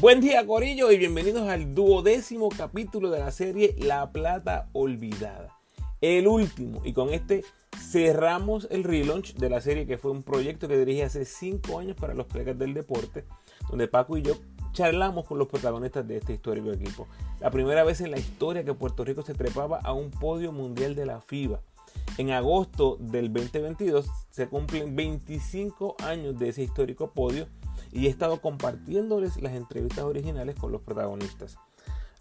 Buen día Corillo y bienvenidos al duodécimo capítulo de la serie La Plata Olvidada. El último y con este cerramos el relaunch de la serie que fue un proyecto que dirigí hace 5 años para los colegas del deporte donde Paco y yo charlamos con los protagonistas de este histórico equipo. La primera vez en la historia que Puerto Rico se trepaba a un podio mundial de la FIBA. En agosto del 2022 se cumplen 25 años de ese histórico podio y he estado compartiéndoles las entrevistas originales con los protagonistas.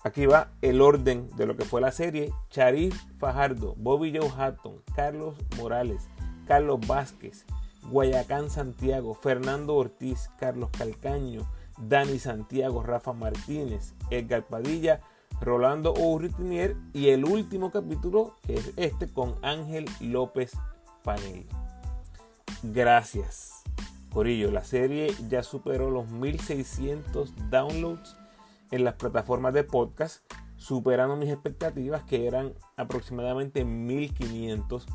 Aquí va el orden de lo que fue la serie. Charif Fajardo, Bobby Joe Hatton, Carlos Morales, Carlos Vázquez, Guayacán Santiago, Fernando Ortiz, Carlos Calcaño, Dani Santiago, Rafa Martínez, Edgar Padilla, Rolando Urritinier y el último capítulo que es este con Ángel López Panel. Gracias. Corillo, la serie ya superó los 1600 downloads en las plataformas de podcast, superando mis expectativas que eran aproximadamente 1500.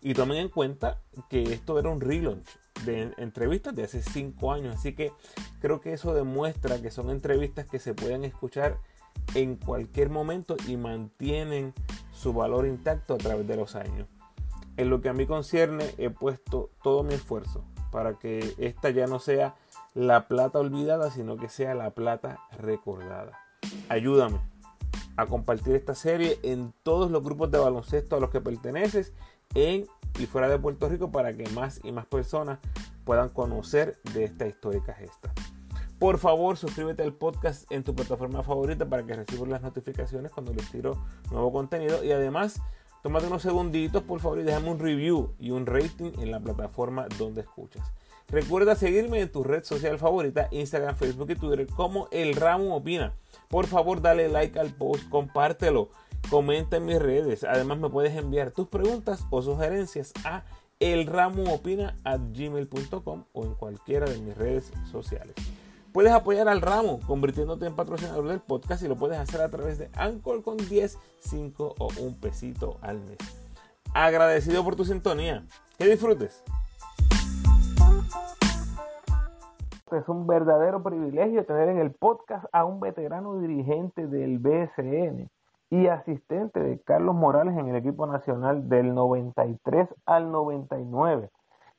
Y tomen en cuenta que esto era un relaunch de entrevistas de hace 5 años, así que creo que eso demuestra que son entrevistas que se pueden escuchar en cualquier momento y mantienen su valor intacto a través de los años. En lo que a mí concierne, he puesto todo mi esfuerzo para que esta ya no sea la plata olvidada, sino que sea la plata recordada. Ayúdame a compartir esta serie en todos los grupos de baloncesto a los que perteneces en y fuera de Puerto Rico para que más y más personas puedan conocer de esta histórica gesta. Por favor, suscríbete al podcast en tu plataforma favorita para que recibas las notificaciones cuando les tiro nuevo contenido y además Tómate unos segunditos, por favor, y déjame un review y un rating en la plataforma donde escuchas. Recuerda seguirme en tu red social favorita, Instagram, Facebook y Twitter, como El Ramo Opina. Por favor, dale like al post, compártelo, comenta en mis redes. Además, me puedes enviar tus preguntas o sugerencias a elramoopina.gmail.com o en cualquiera de mis redes sociales. Puedes apoyar al ramo convirtiéndote en patrocinador del podcast y lo puedes hacer a través de Anchor con 10, 5 o un pesito al mes. Agradecido por tu sintonía. Que disfrutes. Es un verdadero privilegio tener en el podcast a un veterano dirigente del BSN y asistente de Carlos Morales en el equipo nacional del 93 al 99,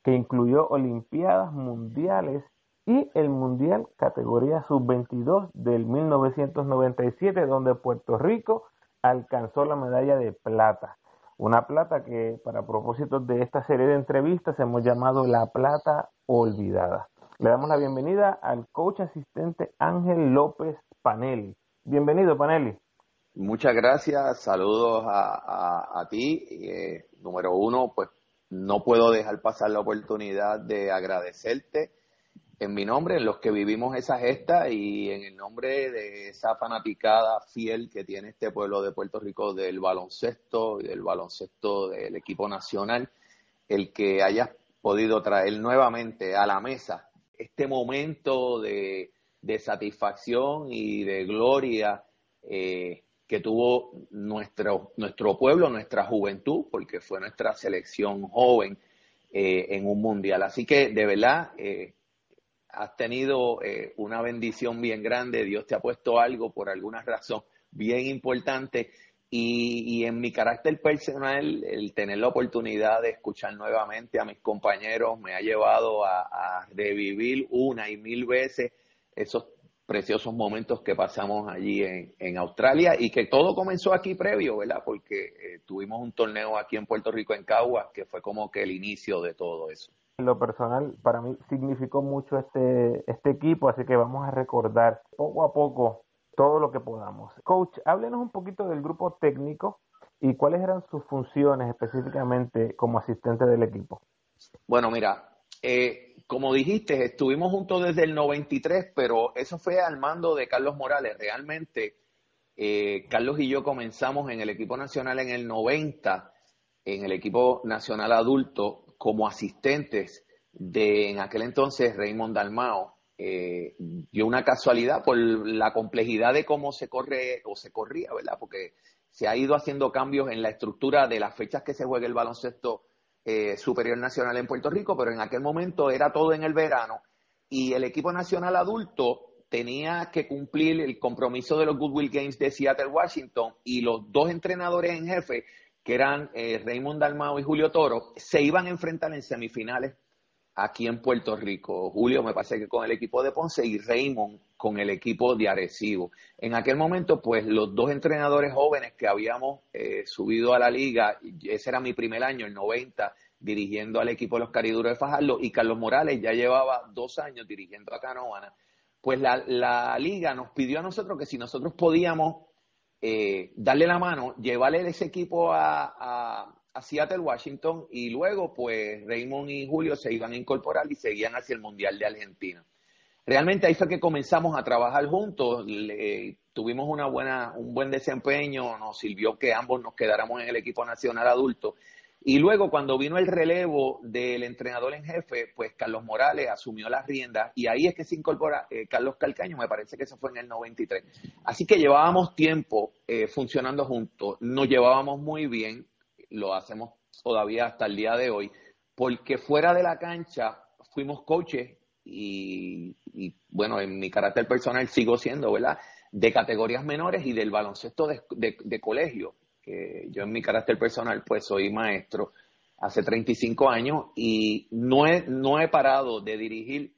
que incluyó Olimpiadas Mundiales y el Mundial categoría sub-22 del 1997, donde Puerto Rico alcanzó la medalla de plata. Una plata que para propósitos de esta serie de entrevistas hemos llamado la plata olvidada. Le damos la bienvenida al coach asistente Ángel López Panelli. Bienvenido, Panelli. Muchas gracias, saludos a, ti. Eh, número uno, pues no puedo dejar pasar la oportunidad de agradecerte en mi nombre, en los que vivimos esa gesta y en el nombre de esa fanaticada fiel que tiene este pueblo de Puerto Rico del baloncesto y del baloncesto del equipo nacional, el que hayas podido traer nuevamente a la mesa este momento de, satisfacción y de gloria eh, que tuvo nuestro, nuestro pueblo, nuestra juventud, porque fue nuestra selección joven eh, en un mundial. Así que de verdad, eh, has tenido eh, una bendición bien grande, Dios te ha puesto algo por alguna razón bien importante y, en mi carácter personal el tener la oportunidad de escuchar nuevamente a mis compañeros me ha llevado a, revivir una y mil veces esos preciosos momentos que pasamos allí en, Australia y que todo comenzó aquí previo, ¿verdad? Porque eh, tuvimos un torneo aquí en Puerto Rico en Caguas que fue como que el inicio de todo eso lo personal, para mí significó mucho este, este equipo, así que vamos a recordar poco a poco todo lo que podamos. Coach, háblenos un poquito del grupo técnico y cuáles eran sus funciones específicamente como asistente del equipo. Bueno, mira, eh, como dijiste, estuvimos juntos desde el 93, pero eso fue al mando de Carlos Morales. Realmente eh, Carlos y yo comenzamos en el equipo nacional en el 90, en el equipo nacional adulto, como asistentes de en aquel entonces Raymond Dalmao. Eh, dio una casualidad por la complejidad de cómo se corre o se corría, ¿verdad? Porque se ha ido haciendo cambios en la estructura de las fechas que se juega el baloncesto eh, superior nacional en Puerto Rico, pero en aquel momento era todo en el verano. Y el equipo nacional adulto tenía que cumplir el compromiso de los Goodwill Games de Seattle, Washington, y los dos entrenadores en jefe, que eran eh, Raymond Dalmao y Julio Toro, se iban a enfrentar en semifinales aquí en Puerto Rico. Julio me parece que con el equipo de Ponce y Raymond con el equipo de Arecibo. En aquel momento, pues los dos entrenadores jóvenes que habíamos eh, subido a la liga, ese era mi primer año, el 90, dirigiendo al equipo de los Cariduros de Fajardo, y Carlos Morales ya llevaba dos años dirigiendo a Canoana pues la, liga nos pidió a nosotros que si nosotros podíamos eh, darle la mano, llevarle ese equipo a, Seattle, Washington, y luego pues Raymond y Julio se iban a incorporar y seguían hacia el Mundial de Argentina. Realmente ahí fue que comenzamos a trabajar juntos, tuvimos una buena, un buen desempeño, nos sirvió que ambos nos quedáramos en el equipo nacional adulto y luego, cuando vino el relevo del entrenador en jefe, pues Carlos Morales asumió las riendas y ahí es que se incorpora eh, Carlos Calcaño, me parece que eso fue en el 93. Así que llevábamos tiempo eh, funcionando juntos, nos llevábamos muy bien, lo hacemos todavía hasta el día de hoy, porque fuera de la cancha fuimos coaches y, bueno, en mi carácter personal sigo siendo, ¿verdad? De categorías menores y del baloncesto de colegio que yo en mi carácter personal pues soy maestro hace 35 años y no he, no he parado de dirigir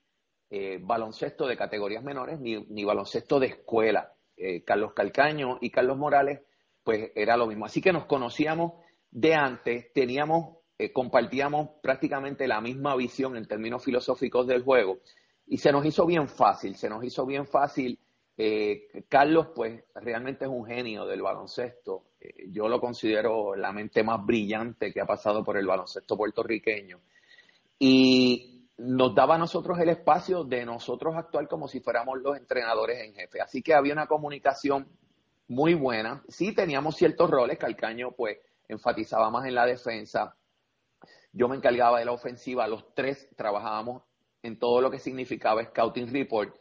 eh, baloncesto de categorías menores ni, baloncesto de escuela. Eh, Carlos Calcaño y Carlos Morales pues era lo mismo. Así que nos conocíamos de antes, teníamos, eh, compartíamos prácticamente la misma visión en términos filosóficos del juego y se nos hizo bien fácil, se nos hizo bien fácil eh, Carlos, pues, realmente es un genio del baloncesto. Eh, yo lo considero la mente más brillante que ha pasado por el baloncesto puertorriqueño. Y nos daba a nosotros el espacio de nosotros actuar como si fuéramos los entrenadores en jefe. Así que había una comunicación muy buena. Sí teníamos ciertos roles, Calcaño, pues, enfatizaba más en la defensa. Yo me encargaba de la ofensiva. Los tres trabajábamos en todo lo que significaba Scouting Report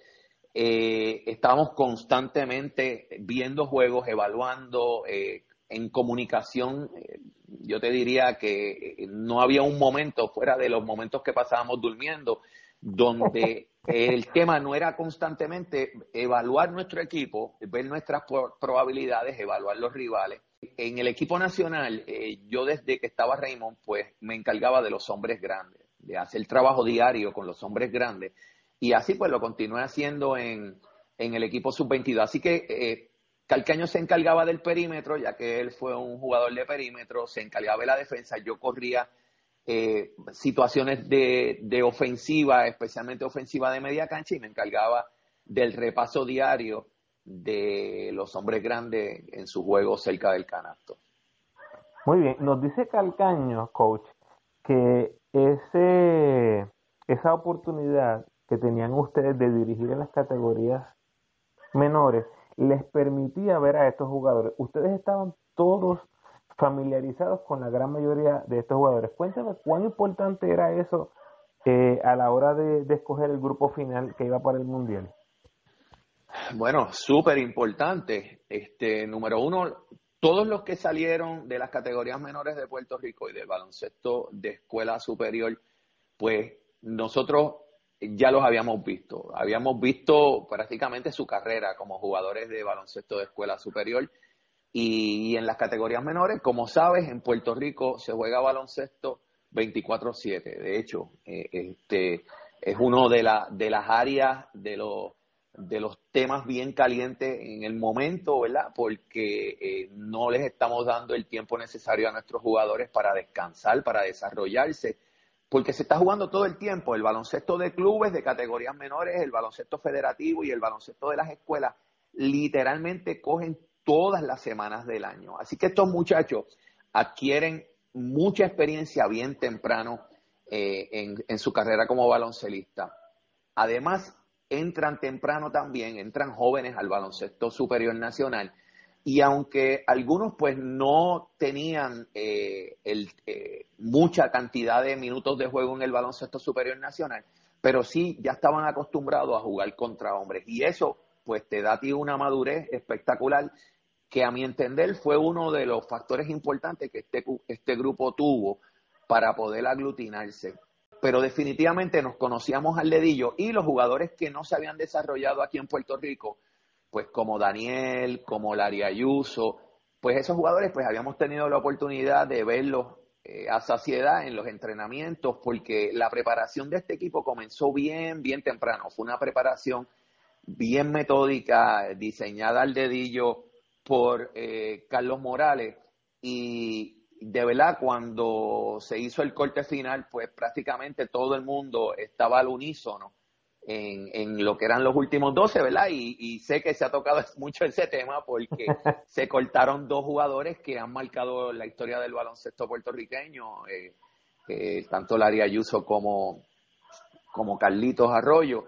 eh, estábamos constantemente viendo juegos, evaluando, eh, en comunicación. Eh, yo te diría que eh, no había un momento fuera de los momentos que pasábamos durmiendo donde el tema no era constantemente evaluar nuestro equipo, ver nuestras probabilidades, evaluar los rivales. En el equipo nacional, yo desde que estaba Raymond, pues me encargaba de los hombres grandes, de hacer trabajo diario con los hombres grandes. Y así pues lo continué haciendo en, el equipo sub-22. Así que eh, Calcaño se encargaba del perímetro, ya que él fue un jugador de perímetro, se encargaba de la defensa, yo corría eh, situaciones de, de, ofensiva, especialmente ofensiva de media cancha, y me encargaba del repaso diario de los hombres grandes en su juego cerca del canasto. Muy bien, nos dice Calcaño, coach, que ese, esa oportunidad que tenían ustedes de dirigir en las categorías menores les permitía ver a estos jugadores. Ustedes estaban todos familiarizados con la gran mayoría de estos jugadores. Cuéntame cuán importante era eso eh, a la hora de, escoger el grupo final que iba para el Mundial. Bueno, súper importante. Este, número uno, todos los que salieron de las categorías menores de Puerto Rico y del baloncesto de escuela superior, pues nosotros ya los habíamos visto. Habíamos visto prácticamente su carrera como jugadores de baloncesto de escuela superior y, en las categorías menores, como sabes, en Puerto Rico se juega baloncesto 24/7. De hecho, eh, este es uno de, la, de las áreas de los de los temas bien calientes en el momento, ¿verdad? Porque eh, no les estamos dando el tiempo necesario a nuestros jugadores para descansar, para desarrollarse porque se está jugando todo el tiempo el baloncesto de clubes de categorías menores, el baloncesto federativo y el baloncesto de las escuelas, literalmente cogen todas las semanas del año. Así que estos muchachos adquieren mucha experiencia bien temprano eh, en, en su carrera como baloncelista. Además, entran temprano también, entran jóvenes al baloncesto superior nacional y aunque algunos pues no tenían eh, eh, mucha cantidad de minutos de juego en el baloncesto superior nacional, pero sí ya estaban acostumbrados a jugar contra hombres. Y eso pues te da a ti una madurez espectacular que a mi entender fue uno de los factores importantes que este, este grupo tuvo para poder aglutinarse. Pero definitivamente nos conocíamos al dedillo y los jugadores que no se habían desarrollado aquí en Puerto Rico, pues como Daniel, como Larry Ayuso, pues esos jugadores pues habíamos tenido la oportunidad de verlos eh, a saciedad en los entrenamientos porque la preparación de este equipo comenzó bien, bien temprano. Fue una preparación bien metódica, diseñada al dedillo por eh, Carlos Morales y de verdad cuando se hizo el corte final, pues prácticamente todo el mundo estaba al unísono en, en lo que eran los últimos 12, ¿verdad? Y, sé que se ha tocado mucho ese tema porque se cortaron dos jugadores que han marcado la historia del baloncesto puertorriqueño, eh, eh, tanto Larry Ayuso como, como Carlitos Arroyo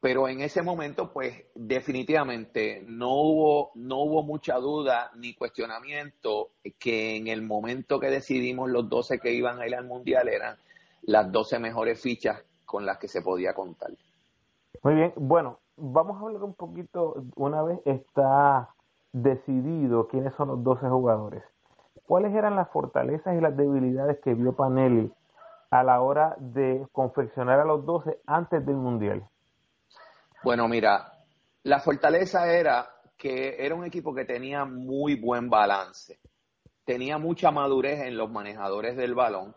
pero en ese momento pues definitivamente no hubo no hubo mucha duda ni cuestionamiento que en el momento que decidimos los 12 que iban a ir al mundial eran las 12 mejores fichas con las que se podía contar. Muy bien, bueno, vamos a hablar un poquito una vez está decidido quiénes son los 12 jugadores. ¿Cuáles eran las fortalezas y las debilidades que vio Panelli a la hora de confeccionar a los 12 antes del mundial? Bueno, mira, la fortaleza era que era un equipo que tenía muy buen balance, tenía mucha madurez en los manejadores del balón,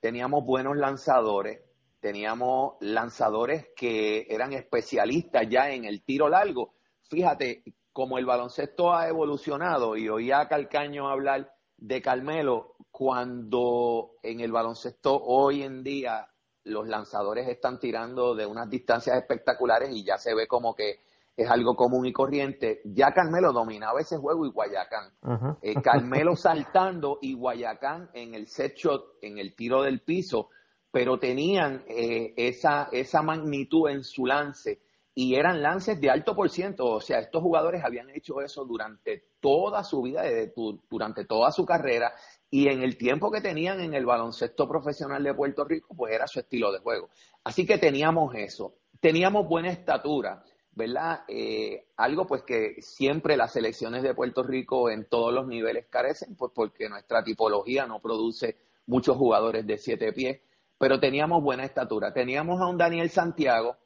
teníamos buenos lanzadores, teníamos lanzadores que eran especialistas ya en el tiro largo. Fíjate, como el baloncesto ha evolucionado y oía a Calcaño hablar de Carmelo, cuando en el baloncesto hoy en día los lanzadores están tirando de unas distancias espectaculares y ya se ve como que es algo común y corriente. Ya Carmelo dominaba ese juego y Guayacán. Eh, Carmelo saltando y Guayacán en el set shot, en el tiro del piso, pero tenían eh, esa, esa magnitud en su lance y eran lances de alto por ciento. O sea, estos jugadores habían hecho eso durante toda su vida, durante toda su carrera y en el tiempo que tenían en el baloncesto profesional de Puerto Rico, pues era su estilo de juego. Así que teníamos eso, teníamos buena estatura, ¿verdad? Eh, algo pues que siempre las selecciones de Puerto Rico en todos los niveles carecen, pues porque nuestra tipología no produce muchos jugadores de siete pies, pero teníamos buena estatura. Teníamos a un Daniel Santiago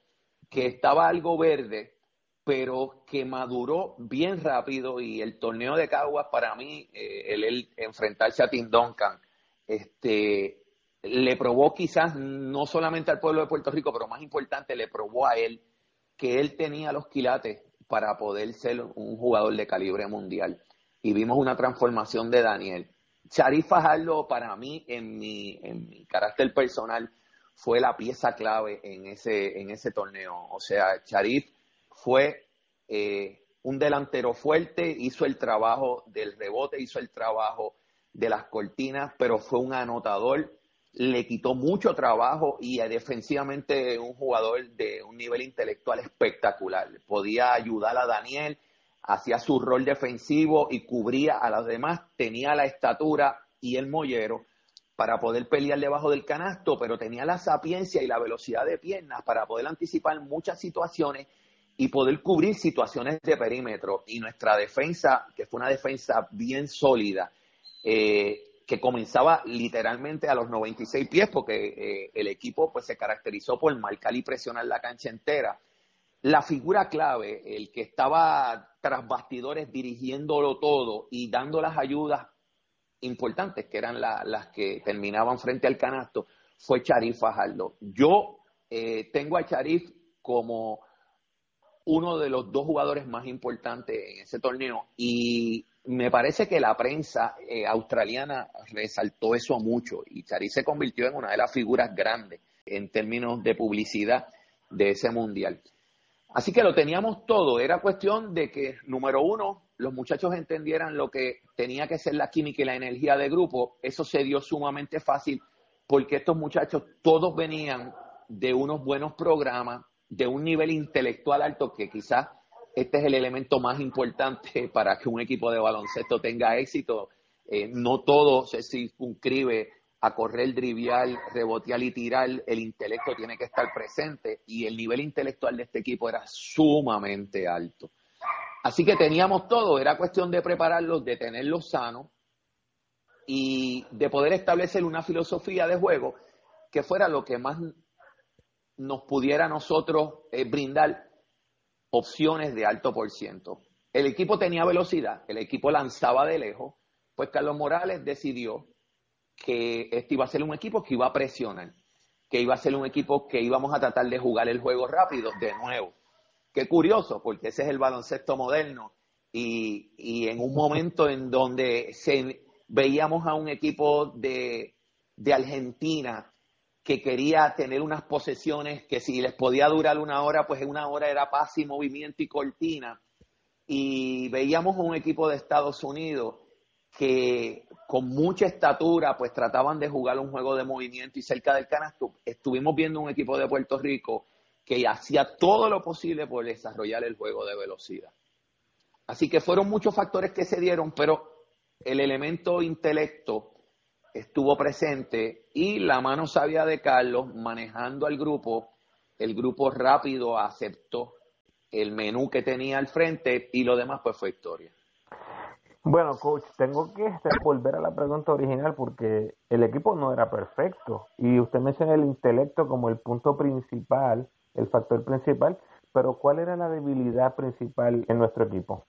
que estaba algo verde, pero que maduró bien rápido y el torneo de Caguas para mí, eh, el, enfrentarse a Tim Duncan, este, le probó quizás no solamente al pueblo de Puerto Rico, pero más importante, le probó a él que él tenía los quilates para poder ser un jugador de calibre mundial. Y vimos una transformación de Daniel. Charif Fajardo, para mí, en mi, en mi carácter personal, fue la pieza clave en ese, en ese torneo. O sea, Charif fue eh, un delantero fuerte, hizo el trabajo del rebote, hizo el trabajo de las cortinas, pero fue un anotador, le quitó mucho trabajo y defensivamente un jugador de un nivel intelectual espectacular. Podía ayudar a Daniel, hacía su rol defensivo y cubría a los demás, tenía la estatura y el mollero para poder pelear debajo del canasto, pero tenía la sapiencia y la velocidad de piernas para poder anticipar muchas situaciones y poder cubrir situaciones de perímetro. Y nuestra defensa, que fue una defensa bien sólida, eh, que comenzaba literalmente a los 96 pies, porque eh, el equipo pues, se caracterizó por marcar y presionar la cancha entera. La figura clave, el que estaba tras bastidores dirigiéndolo todo y dando las ayudas importantes, que eran las que terminaban frente al canasto, fue Charif Fajardo. Yo eh, tengo a Charif como uno de los dos jugadores más importantes en ese torneo. Y me parece que la prensa eh, australiana resaltó eso mucho y Chari se convirtió en una de las figuras grandes en términos de publicidad de ese mundial. Así que lo teníamos todo, era cuestión de que, número uno, los muchachos entendieran lo que tenía que ser la química y la energía de grupo, eso se dio sumamente fácil porque estos muchachos todos venían de unos buenos programas, de un nivel intelectual alto que quizás este es el elemento más importante para que un equipo de baloncesto tenga éxito. Eh, no todo se circunscribe a correr, drivial, rebotear y tirar. El intelecto tiene que estar presente y el nivel intelectual de este equipo era sumamente alto. Así que teníamos todo, era cuestión de prepararlos, de tenerlos sanos y de poder establecer una filosofía de juego que fuera lo que más nos pudiera nosotros eh, brindar opciones de alto por ciento. El equipo tenía velocidad, el equipo lanzaba de lejos, pues Carlos Morales decidió que este iba a ser un equipo que iba a presionar, que iba a ser un equipo que íbamos a tratar de jugar el juego rápido de nuevo. Qué curioso, porque ese es el baloncesto moderno y, y en un momento en donde se, veíamos a un equipo de, de Argentina que quería tener unas posesiones que si les podía durar una hora, pues en una hora era paz y movimiento y cortina. Y veíamos un equipo de Estados Unidos que con mucha estatura pues trataban de jugar un juego de movimiento y cerca del canasto estuvimos viendo un equipo de Puerto Rico que hacía todo lo posible por desarrollar el juego de velocidad. Así que fueron muchos factores que se dieron, pero el elemento intelecto estuvo presente y la mano sabia de Carlos manejando al grupo, el grupo rápido aceptó el menú que tenía al frente y lo demás pues fue historia. Bueno, coach, tengo que volver a la pregunta original porque el equipo no era perfecto y usted menciona el intelecto como el punto principal, el factor principal, pero ¿cuál era la debilidad principal en nuestro equipo?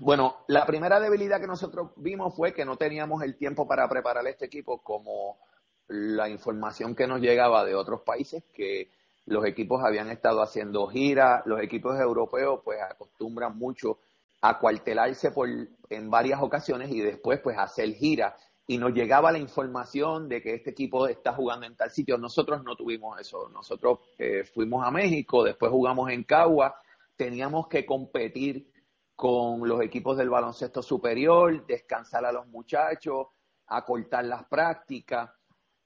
Bueno, la primera debilidad que nosotros vimos fue que no teníamos el tiempo para preparar este equipo como la información que nos llegaba de otros países, que los equipos habían estado haciendo giras, los equipos europeos pues acostumbran mucho a cuartelarse por, en varias ocasiones y después pues hacer giras y nos llegaba la información de que este equipo está jugando en tal sitio. Nosotros no tuvimos eso. Nosotros eh, fuimos a México, después jugamos en Cagua, teníamos que competir con los equipos del baloncesto superior, descansar a los muchachos, acortar las prácticas.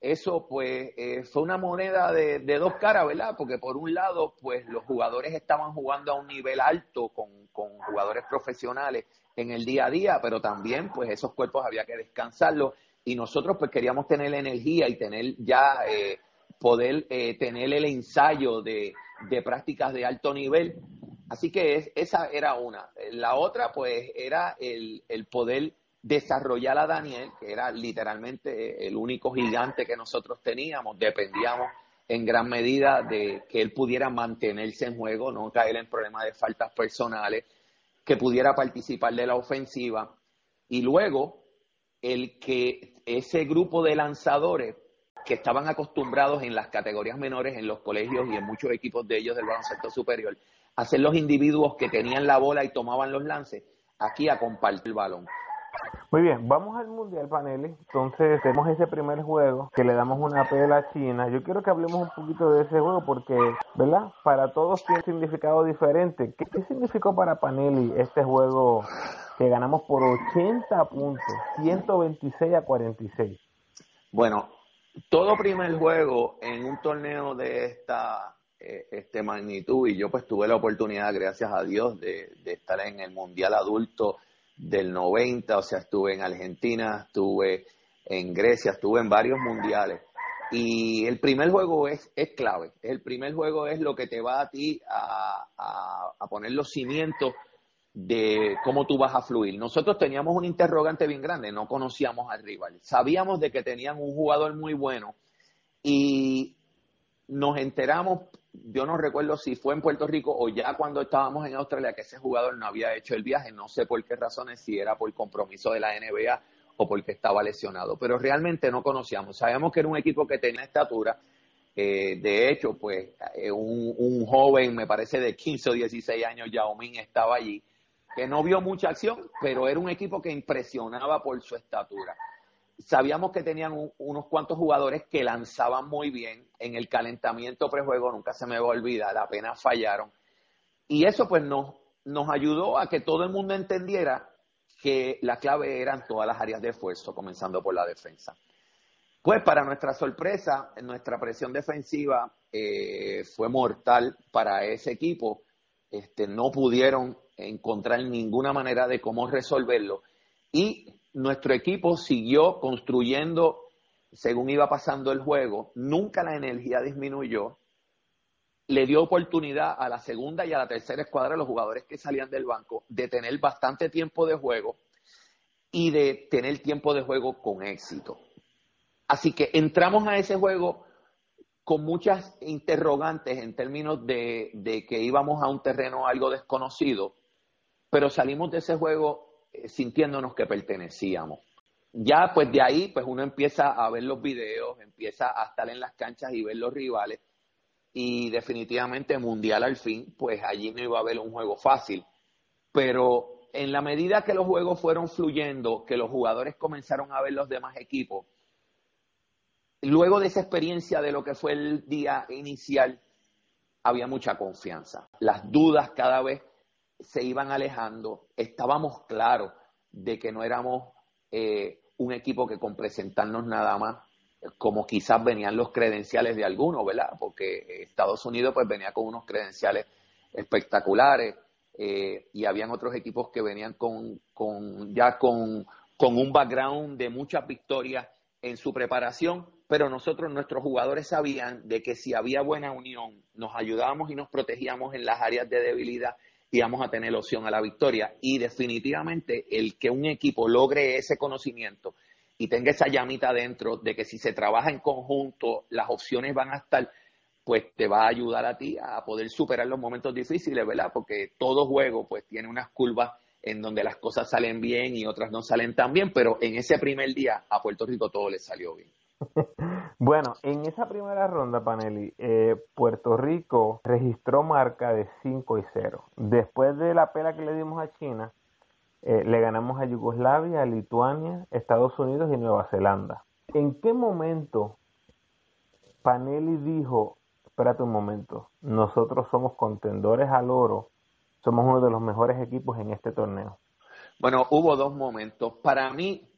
Eso pues eh, fue una moneda de, dos caras, ¿verdad? Porque por un lado, pues los jugadores estaban jugando a un nivel alto con, jugadores profesionales en el día a día, pero también pues esos cuerpos había que descansarlos y nosotros pues queríamos tener energía y tener ya eh, poder eh, tener el ensayo de, de prácticas de alto nivel Así que esa era una. La otra, pues, era el, poder desarrollar a Daniel, que era literalmente el único gigante que nosotros teníamos. Dependíamos en gran medida de que él pudiera mantenerse en juego, no caer en problemas de faltas personales, que pudiera participar de la ofensiva. Y luego, el que ese grupo de lanzadores que estaban acostumbrados en las categorías menores, en los colegios y en muchos equipos de ellos del baloncesto superior, hacer los individuos que tenían la bola y tomaban los lances, aquí a compartir el balón. Muy bien, vamos al Mundial Paneles. Entonces, tenemos ese primer juego que le damos una pela a China. Yo quiero que hablemos un poquito de ese juego porque, ¿verdad? Para todos tiene un significado diferente. ¿Qué, qué significó para Panelli este juego que ganamos por 80 puntos, 126 a 46? Bueno, todo primer juego en un torneo de esta este magnitud y yo pues tuve la oportunidad, gracias a Dios, de, estar en el Mundial Adulto del 90, o sea, estuve en Argentina, estuve en Grecia, estuve en varios mundiales. Y el primer juego es, es clave. El primer juego es lo que te va a ti a, a, poner los cimientos de cómo tú vas a fluir. Nosotros teníamos un interrogante bien grande, no conocíamos al rival. Sabíamos de que tenían un jugador muy bueno y nos enteramos yo no recuerdo si fue en Puerto Rico o ya cuando estábamos en Australia que ese jugador no había hecho el viaje, no sé por qué razones, si era por compromiso de la NBA o porque estaba lesionado, pero realmente no conocíamos. Sabíamos que era un equipo que tenía estatura, eh, de hecho, pues eh, un, joven, me parece de 15 o 16 años, Yao estaba allí, que no vio mucha acción, pero era un equipo que impresionaba por su estatura sabíamos que tenían unos cuantos jugadores que lanzaban muy bien en el calentamiento prejuego, nunca se me va a olvidar, apenas fallaron. Y eso pues nos, ayudó a que todo el mundo entendiera que la clave eran todas las áreas de esfuerzo, comenzando por la defensa. Pues para nuestra sorpresa, nuestra presión defensiva eh, fue mortal para ese equipo este, no pudieron encontrar ninguna manera de cómo resolverlo. Y nuestro equipo siguió construyendo según iba pasando el juego, nunca la energía disminuyó, le dio oportunidad a la segunda y a la tercera escuadra los jugadores que salían del banco de tener bastante tiempo de juego y de tener tiempo de juego con éxito. Así que entramos a ese juego con muchas interrogantes en términos de, de que íbamos a un terreno algo desconocido, pero salimos de ese juego sintiéndonos que pertenecíamos ya pues de ahí pues uno empieza a ver los videos, empieza a estar en las canchas y ver los rivales y definitivamente mundial al fin pues allí no iba a haber un juego fácil, pero en la medida que los juegos fueron fluyendo, que los jugadores comenzaron a ver los demás equipos, luego de esa experiencia de lo que fue el día inicial, había mucha confianza. Las dudas cada vez se iban alejando, estábamos claros de que no éramos eh, un equipo que con presentarnos nada más, como quizás venían los credenciales de algunos, ¿verdad? Porque Estados Unidos pues venía con unos credenciales espectaculares eh, y habían otros equipos que venían con, ya con, con un background de muchas victorias en su preparación, pero nosotros, nuestros jugadores sabían de que si había buena unión, nos ayudábamos y nos protegíamos en las áreas de debilidad íbamos a tener opción a la victoria. Y definitivamente el que un equipo logre ese conocimiento y tenga esa llamita dentro de que si se trabaja en conjunto, las opciones van a estar, pues te va a ayudar a ti a poder superar los momentos difíciles, ¿verdad? Porque todo juego pues tiene unas curvas en donde las cosas salen bien y otras no salen tan bien, pero en ese primer día a Puerto Rico todo le salió bien. Bueno, en esa primera ronda, Panelli, eh, Puerto Rico registró marca de 5 y 0. Después de la pela que le dimos a China, eh, le ganamos a Yugoslavia, a Lituania, Estados Unidos y Nueva Zelanda. ¿En qué momento Panelli dijo, espérate un momento, nosotros somos contendores al oro, somos uno de los mejores equipos en este torneo? Bueno, hubo dos momentos. Para mí,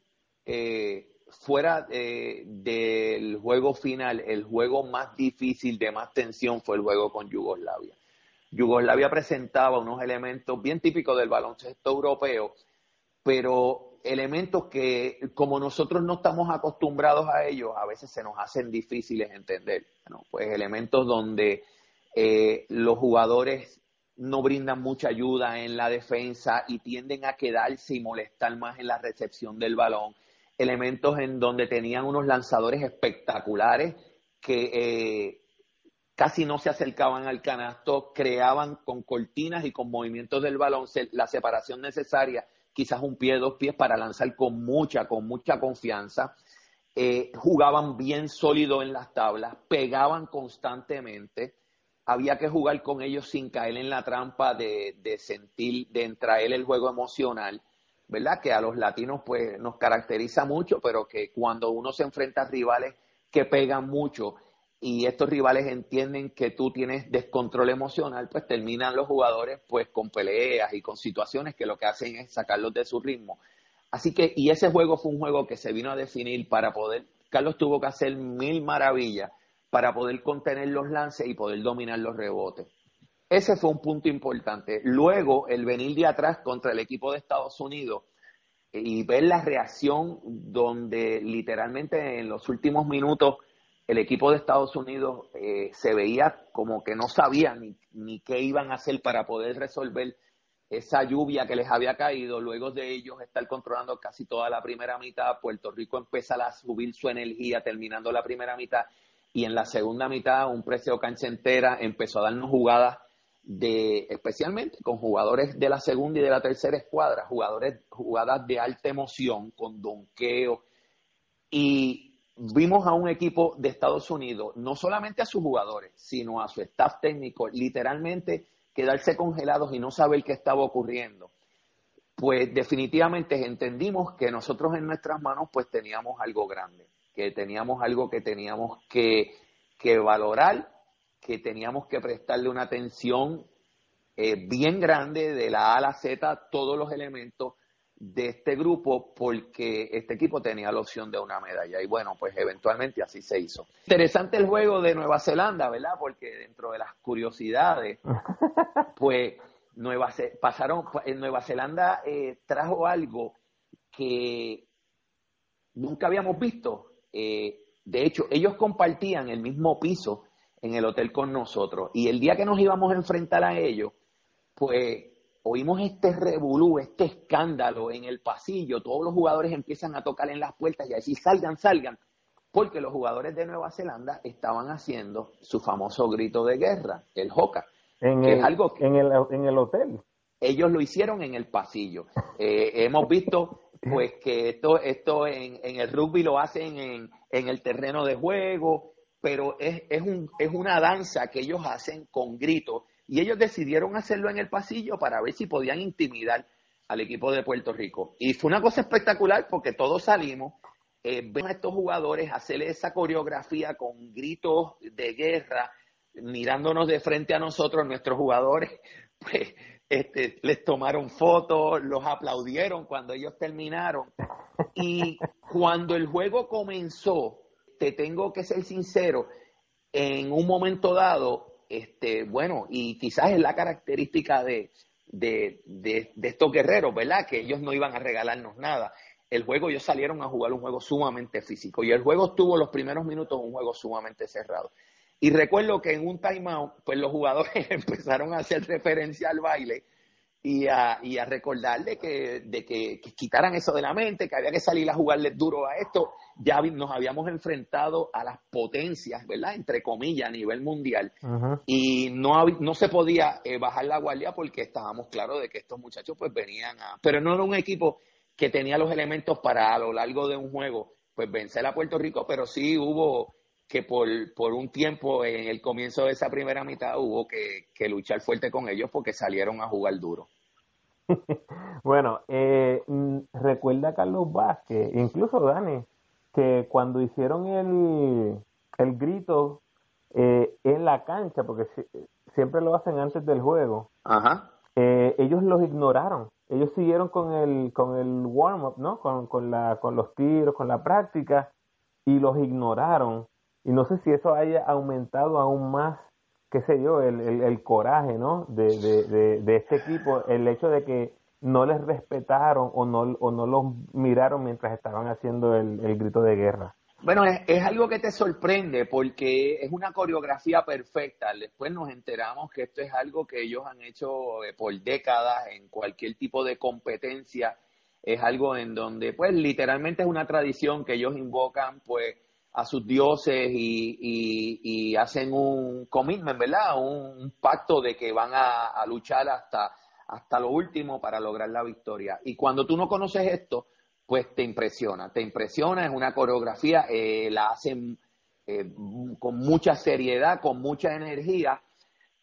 eh, fuera eh, del juego final, el juego más difícil, de más tensión, fue el juego con Yugoslavia. Yugoslavia presentaba unos elementos bien típicos del baloncesto europeo, pero elementos que como nosotros no estamos acostumbrados a ellos, a veces se nos hacen difíciles entender. Pues elementos donde eh, los jugadores no brindan mucha ayuda en la defensa y tienden a quedarse y molestar más en la recepción del balón elementos en donde tenían unos lanzadores espectaculares que eh, casi no se acercaban al canasto, creaban con cortinas y con movimientos del balón la separación necesaria, quizás un pie, dos pies para lanzar con mucha, con mucha confianza. Eh, jugaban bien sólido en las tablas, pegaban constantemente. Había que jugar con ellos sin caer en la trampa de, de sentir, de entraer el juego emocional ¿verdad? Que a los latinos pues nos caracteriza mucho, pero que cuando uno se enfrenta a rivales que pegan mucho y estos rivales entienden que tú tienes descontrol emocional, pues terminan los jugadores pues con peleas y con situaciones que lo que hacen es sacarlos de su ritmo. Así que, y ese juego fue un juego que se vino a definir para poder, Carlos tuvo que hacer mil maravillas para poder contener los lances y poder dominar los rebotes. Ese fue un punto importante. Luego, el venir de atrás contra el equipo de Estados Unidos y ver la reacción donde literalmente en los últimos minutos el equipo de Estados Unidos eh, se veía como que no sabía ni, ni qué iban a hacer para poder resolver esa lluvia que les había caído, luego de ellos estar controlando casi toda la primera mitad, Puerto Rico empieza a subir su energía terminando la primera mitad y en la segunda mitad un precio cancha entera empezó a darnos jugadas especialmente con jugadores de la segunda y de la tercera escuadra, jugadores jugadas de alta emoción, con donqueo y vimos a un equipo de Estados Unidos, no solamente a sus jugadores, sino a su staff técnico, literalmente quedarse congelados y no saber qué estaba ocurriendo. Pues definitivamente entendimos que nosotros en nuestras manos pues teníamos algo grande, que teníamos algo que teníamos que, que valorar que teníamos que prestarle una atención eh, bien grande de la A a la Z, todos los elementos. de este grupo porque este equipo tenía la opción de una medalla y bueno, pues eventualmente así se hizo. Interesante el juego de Nueva Zelanda, ¿verdad? Porque dentro de las curiosidades, pues Nueva pasaron en Nueva Zelanda eh, trajo algo que nunca habíamos visto. Eh, de hecho, ellos compartían el mismo piso en el hotel con nosotros y el día que nos íbamos a enfrentar a ellos, pues oímos este revolú, este escándalo en el pasillo, todos los jugadores empiezan a tocar en las puertas y a decir salgan, salgan, porque los jugadores de Nueva Zelanda estaban haciendo su famoso grito de guerra, el hoka. En, el, algo en, el, en el hotel. Ellos lo hicieron en el pasillo. Eh, hemos visto pues que esto, esto en, en el rugby lo hacen en, en el terreno de juego, pero es, es, un, es una danza que ellos hacen con gritos y ellos decidieron hacerlo en el pasillo para ver si podían intimidar al equipo de Puerto Rico. Y fue una cosa espectacular porque todos salimos, eh, vemos a estos jugadores hacerle esa coreografía con gritos de guerra, mirándonos de frente a nosotros, nuestros jugadores, pues este, les tomaron fotos, los aplaudieron cuando ellos terminaron. Y cuando el juego comenzó, te tengo que ser sincero, en un momento dado este, bueno, y quizás es la característica de, de, de, estos guerreros, ¿verdad? Que ellos no iban a regalarnos nada. El juego, ellos salieron a jugar un juego sumamente físico y el juego estuvo los primeros minutos un juego sumamente cerrado. Y recuerdo que en un timeout, pues los jugadores empezaron a hacer referencia al baile y a, y a recordarle que, de que, quitaran eso de la mente, que había que salir a jugarles duro a esto. Ya nos habíamos enfrentado a las potencias, ¿verdad? Entre comillas, a nivel mundial. Y no, no se podía eh, bajar la guardia porque estábamos claros de que estos muchachos pues venían a... Pero no era un equipo que tenía los elementos para a lo largo de un juego pues vencer a Puerto Rico, pero sí hubo que por, por un tiempo en el comienzo de esa primera mitad hubo que, luchar fuerte con ellos porque salieron a jugar duro. bueno, eh, mm, recuerda Carlos Vázquez, incluso Dani, que cuando hicieron el, el grito eh, en la cancha, porque siempre lo hacen antes del juego, eh, ellos los ignoraron. Ellos siguieron con el, con el warm-up, ¿no? Con, con, la, con los tiros, con la práctica, y los ignoraron y no sé si eso haya aumentado aún más, qué sé yo, el, el, coraje, ¿no? De, de, de, este equipo, el hecho de que no les respetaron o no, o no los miraron mientras estaban haciendo el, el grito de guerra. Bueno, es, es, algo que te sorprende porque es una coreografía perfecta. Después nos enteramos que esto es algo que ellos han hecho eh, por décadas en cualquier tipo de competencia. Es algo en donde, pues, literalmente es una tradición que ellos invocan, pues, a sus dioses y, hacen un commitment, ¿verdad? Un, pacto de que van a, luchar hasta, hasta lo último para lograr la victoria. Y cuando tú no conoces esto, pues te impresiona, te impresiona, es una coreografía, eh, la hacen eh, con mucha seriedad, con mucha energía,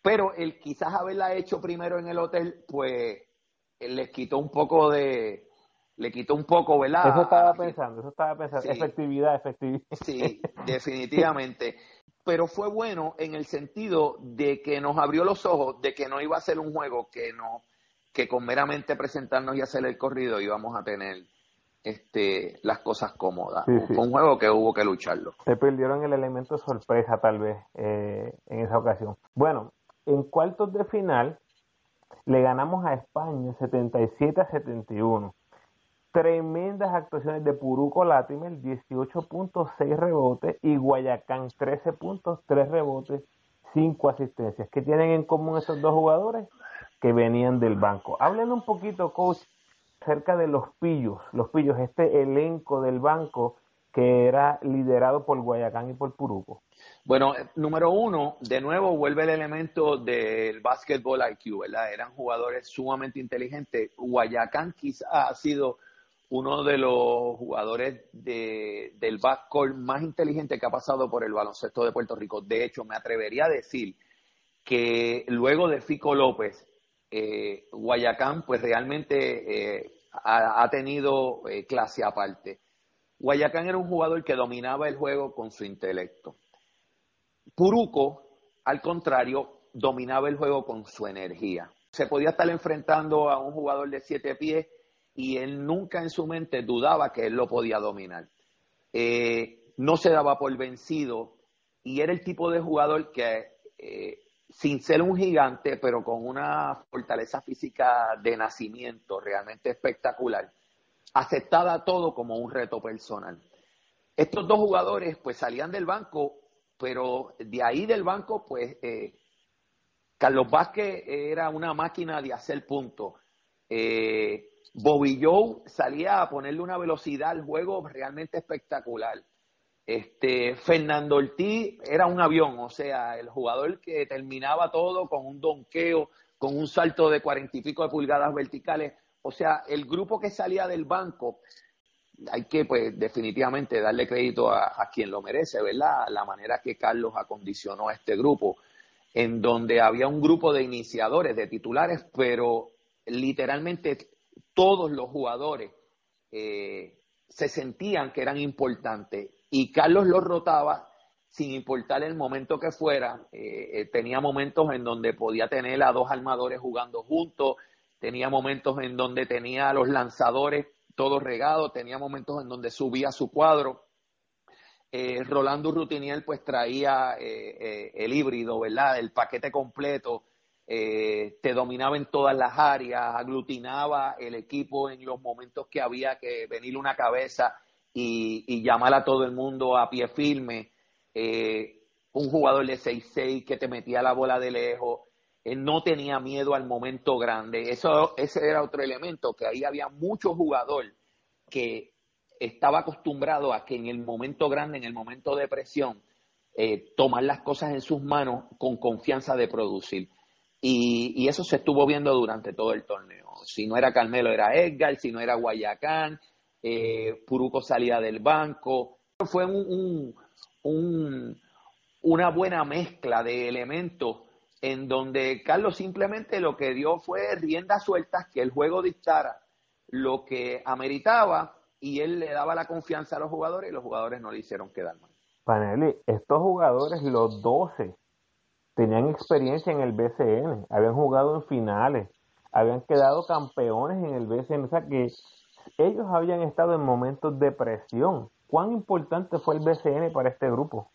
pero el quizás haberla hecho primero en el hotel, pues les quitó un poco de, le quitó un poco, ¿verdad? Eso estaba pensando, eso estaba pensando. Efectividad, efectividad. Sí, definitivamente. Pero fue bueno en el sentido de que nos abrió los ojos de que no iba a ser un juego que no, que con meramente presentarnos y hacer el corrido íbamos a tener este las cosas cómodas. Fue un juego que hubo que lucharlo. Se perdieron el elemento sorpresa tal vez eh, en esa ocasión. Bueno, en cuartos de final le ganamos a España 77 a 71 tremendas actuaciones de Puruco Latimer, 18.6 rebotes, y Guayacán, 13 puntos, 3 rebotes, 5 asistencias. ¿Qué tienen en común esos dos jugadores? Que venían del banco. Hablen un poquito, coach, acerca de los pillos, los pillos, este elenco del banco que era liderado por Guayacán y por Puruco. Bueno, número uno, de nuevo vuelve el elemento del basketball IQ, ¿verdad? Eran jugadores sumamente inteligentes. Guayacán quizá ha sido uno de los jugadores de, del backcourt más inteligente que ha pasado por el baloncesto de Puerto Rico. De hecho, me atrevería a decir que luego de Fico López, eh, Guayacán pues realmente eh, ha, tenido eh, clase aparte. Guayacán era un jugador que dominaba el juego con su intelecto. Puruco, al contrario, dominaba el juego con su energía. Se podía estar enfrentando a un jugador de siete pies y él nunca en su mente dudaba que él lo podía dominar. Eh, no se daba por vencido y era el tipo de jugador que, eh, sin ser un gigante, pero con una fortaleza física de nacimiento realmente espectacular, aceptaba todo como un reto personal. Estos dos jugadores pues salían del banco, pero de ahí del banco pues eh, Carlos Vázquez era una máquina de hacer puntos. Eh, Bobby Joe salía a ponerle una velocidad al juego realmente espectacular. Este, Fernando Ortiz era un avión, o sea, el jugador que terminaba todo con un donqueo, con un salto de cuarenta y pico de pulgadas verticales. O sea, el grupo que salía del banco, hay que, pues, definitivamente darle crédito a, a quien lo merece, ¿verdad? La manera que Carlos acondicionó a este grupo, en donde había un grupo de iniciadores, de titulares, pero literalmente todos los jugadores eh, se sentían que eran importantes y Carlos los rotaba sin importar el momento que fuera. Eh, eh, tenía momentos en donde podía tener a dos armadores jugando juntos, tenía momentos en donde tenía a los lanzadores todos regados, tenía momentos en donde subía su cuadro. Rolando Rutiniel pues traía el híbrido, ¿verdad? El paquete completo eh, te dominaba en todas las áreas, aglutinaba el equipo en los momentos que había que venir una cabeza y, llamar a todo el mundo a pie firme. Eh, un jugador de 6-6 que te metía la bola de lejos, no tenía miedo al momento grande. Eso, ese era otro elemento, que ahí había mucho jugador que estaba acostumbrado a que en el momento grande, en el momento de presión, eh, tomar las cosas en sus manos con confianza de producir. Y, eso se estuvo viendo durante todo el torneo. Si no era Carmelo, era Edgar, si no era Guayacán, eh, Puruco salía del banco. Fue un, una buena mezcla de elementos en donde Carlos simplemente lo que dio fue riendas sueltas, que el juego dictara lo que ameritaba y él le daba la confianza a los jugadores y los jugadores no le hicieron quedar mal. Panelli, estos jugadores, los 12 tenían experiencia en el BCN, habían jugado en finales, habían quedado campeones en el BCN, o sea que ellos habían estado en momentos de presión. ¿Cuán importante fue el BCN para este grupo?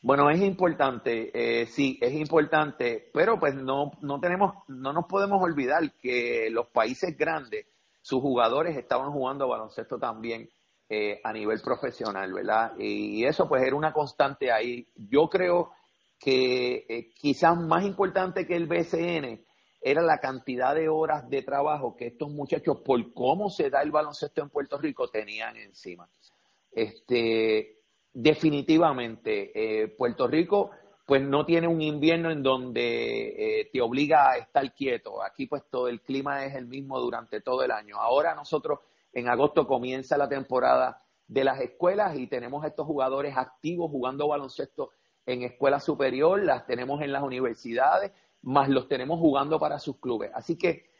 Bueno, es importante, eh, sí, es importante, pero pues no, no tenemos, no nos podemos olvidar que los países grandes, sus jugadores estaban jugando baloncesto también eh, a nivel profesional, ¿verdad? Y eso pues era una constante ahí. Yo creo que eh, quizás más importante que el BCN era la cantidad de horas de trabajo que estos muchachos, por cómo se da el baloncesto en Puerto Rico, tenían encima. Este, definitivamente, eh, Puerto Rico pues no tiene un invierno en donde eh, te obliga a estar quieto. Aquí pues todo el clima es el mismo durante todo el año. Ahora nosotros en agosto comienza la temporada de las escuelas y tenemos estos jugadores activos jugando baloncesto en escuela superior, las tenemos en las universidades, más los tenemos jugando para sus clubes. Así que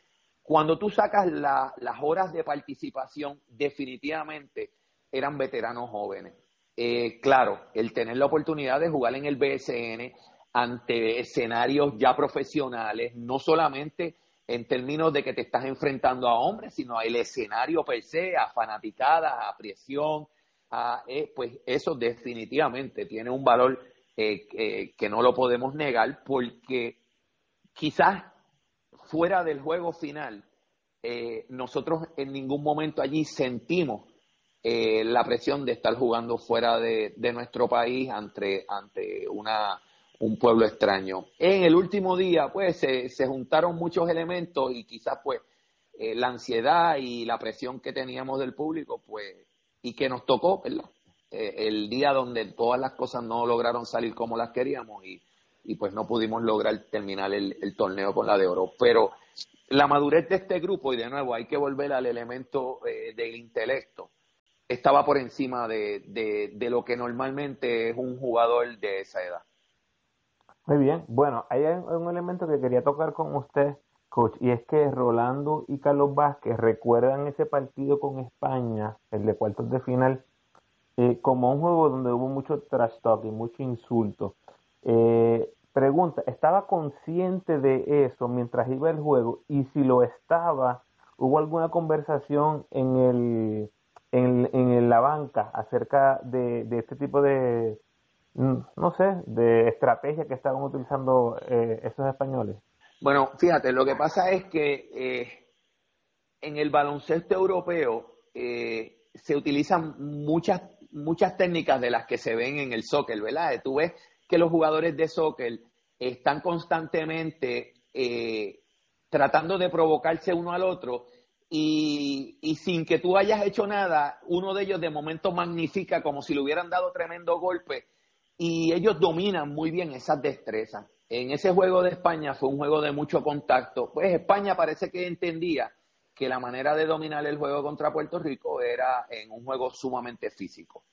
cuando tú sacas las horas de participación, definitivamente eran veteranos jóvenes. Eh, claro, el tener la oportunidad de jugar en el BSN ante escenarios ya profesionales, no solamente en términos de que te estás enfrentando a hombres, sino el escenario per se, a fanaticadas, a presión, a, eh, pues eso definitivamente tiene un valor eh, que no lo podemos negar porque quizás fuera del juego final, eh, nosotros en ningún momento allí sentimos eh, la presión de estar jugando fuera de, nuestro país ante, ante una, un pueblo extraño. En el último día, pues, se, se juntaron muchos elementos y quizás, pues, la ansiedad y la presión que teníamos del público, pues, y que nos tocó, ¿verdad? Eh, el día donde todas las cosas no lograron salir como las queríamos y, y pues no pudimos lograr terminar el, torneo con la de oro. Pero la madurez de este grupo, y de nuevo hay que volver al elemento eh, del intelecto, estaba por encima de, de, lo que normalmente es un jugador de esa edad. Muy bien, bueno, hay un elemento que quería tocar con usted, coach, y es que Rolando y Carlos Vázquez recuerdan ese partido con España, el de cuartos de final, eh, como un juego donde hubo mucho trash talk y mucho insulto. Eh, pregunta, ¿estaba consciente de eso mientras iba el juego? Y si lo estaba, ¿Hubo alguna conversación en el en, en la banca acerca de, de este tipo de, mm, no sé, de estrategia que estaban utilizando eh, esos españoles? Bueno, fíjate, lo que pasa es que eh, en el baloncesto europeo eh, se utilizan muchas, muchas técnicas de las que se ven en el soccer, ¿verdad? Tú ves que los jugadores de soccer están constantemente tratando de provocarse uno al otro y, sin que tú hayas hecho nada, uno de ellos de momento magnifica como si le hubieran dado tremendo golpe y ellos dominan muy bien esas destrezas. En ese juego de España fue un juego de mucho contacto, pues España parece que entendía que la manera de dominar el juego contra Puerto Rico era en un juego sumamente físico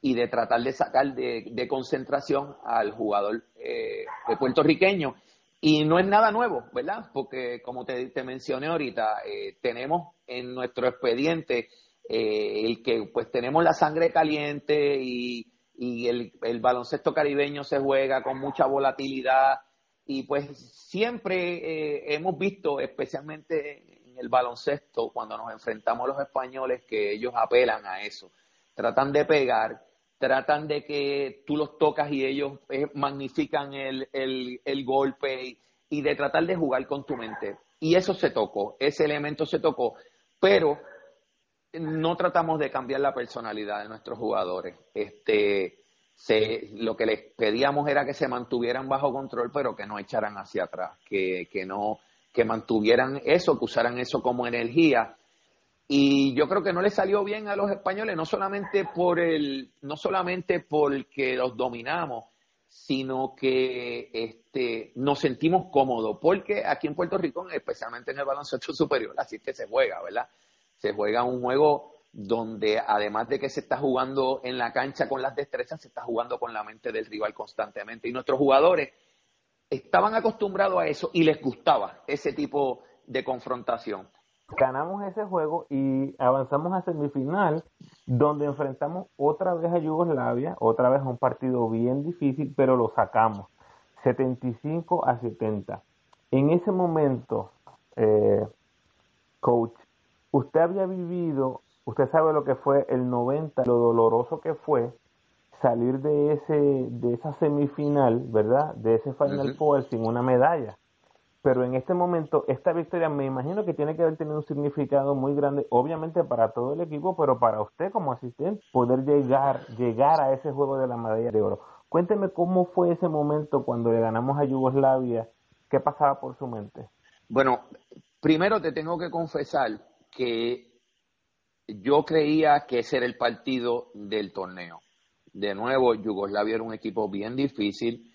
y de tratar de sacar de, concentración al jugador eh, puertorriqueño y no es nada nuevo, ¿verdad? Porque como te, mencioné ahorita, eh, tenemos en nuestro expediente eh, el que pues tenemos la sangre caliente y, el, baloncesto caribeño se juega con mucha volatilidad y pues siempre eh, hemos visto, especialmente en el baloncesto, cuando nos enfrentamos a los españoles, que ellos apelan a eso, tratan de pegar tratan de que tú los tocas y ellos eh, magnifican el, el, golpe y, de tratar de jugar con tu mente. Y eso se tocó, ese elemento se tocó, pero no tratamos de cambiar la personalidad de nuestros jugadores. Este, se, lo que les pedíamos era que se mantuvieran bajo control, pero que no echaran hacia atrás, que, que no, que mantuvieran eso, que usaran eso como energía y yo creo que no le salió bien a los españoles, no solamente por el, no solamente porque los dominamos, sino que este, nos sentimos cómodos, porque aquí en Puerto Rico, especialmente en el baloncesto superior, así es que se juega, ¿verdad? Se juega un juego donde además de que se está jugando en la cancha con las destrezas, se está jugando con la mente del rival constantemente. Y nuestros jugadores estaban acostumbrados a eso y les gustaba ese tipo de confrontación ganamos ese juego y avanzamos a semifinal, donde enfrentamos otra vez a Yugoslavia, otra vez a un partido bien difícil, pero lo sacamos, 75 a 70. En ese momento, eh, coach, usted había vivido, usted sabe lo que fue el 90, lo doloroso que fue salir de ese de esa semifinal, ¿verdad? De ese Final Four sin una medalla pero en este momento esta victoria me imagino que tiene que haber tenido un significado muy grande, obviamente para todo el equipo, pero para usted como asistente, poder llegar, llegar a ese juego de la medalla de oro. Cuénteme cómo fue ese momento cuando le ganamos a Yugoslavia, qué pasaba por su mente. Bueno, primero te tengo que confesar que yo creía que ese era el partido del torneo. De nuevo, Yugoslavia era un equipo bien difícil,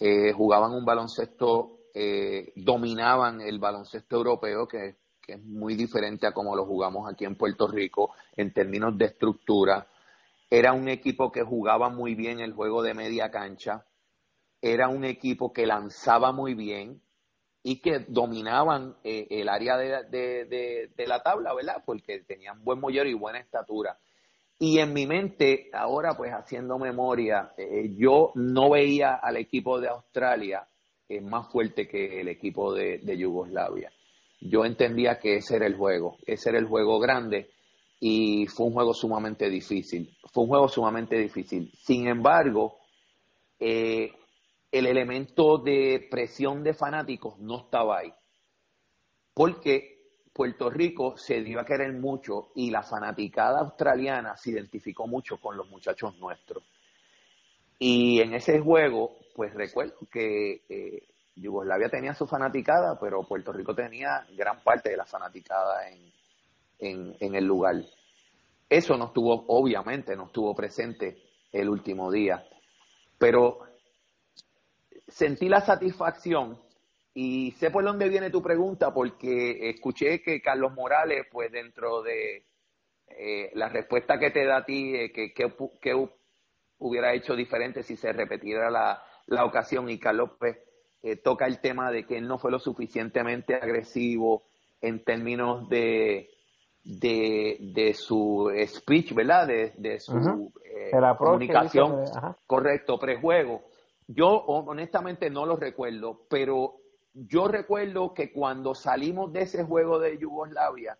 eh, jugaban un baloncesto eh, dominaban el baloncesto europeo, que, es muy diferente a como lo jugamos aquí en Puerto Rico en términos de estructura. Era un equipo que jugaba muy bien el juego de media cancha, era un equipo que lanzaba muy bien y que dominaban eh, el área de, la tabla, ¿verdad? Porque tenían buen mollero y buena estatura. Y en mi mente, ahora pues haciendo memoria, eh, yo no veía al equipo de Australia es más fuerte que el equipo de, Yugoslavia. Yo entendía que ese era el juego, ese era el juego grande y fue un juego sumamente difícil. Fue un juego sumamente difícil. Sin embargo, eh, el elemento de presión de fanáticos no estaba ahí. Porque Puerto Rico se dio a querer mucho y la fanaticada australiana se identificó mucho con los muchachos nuestros. Y en ese juego pues recuerdo que eh, Yugoslavia tenía su fanaticada, pero Puerto Rico tenía gran parte de la fanaticada en, en, el lugar. Eso no estuvo, obviamente, no estuvo presente el último día, pero sentí la satisfacción y sé por dónde viene tu pregunta porque escuché que Carlos Morales, pues dentro de eh, la respuesta que te da a ti, eh, que, que, hubiera hecho diferente si se repetiera la, la ocasión y Carlos pues, eh, toca el tema de que él no fue lo suficientemente agresivo en términos de, de, su speech, ¿verdad? De, su eh, comunicación, correcto, prejuego. Yo honestamente no lo recuerdo, pero yo recuerdo que cuando salimos de ese juego de Yugoslavia,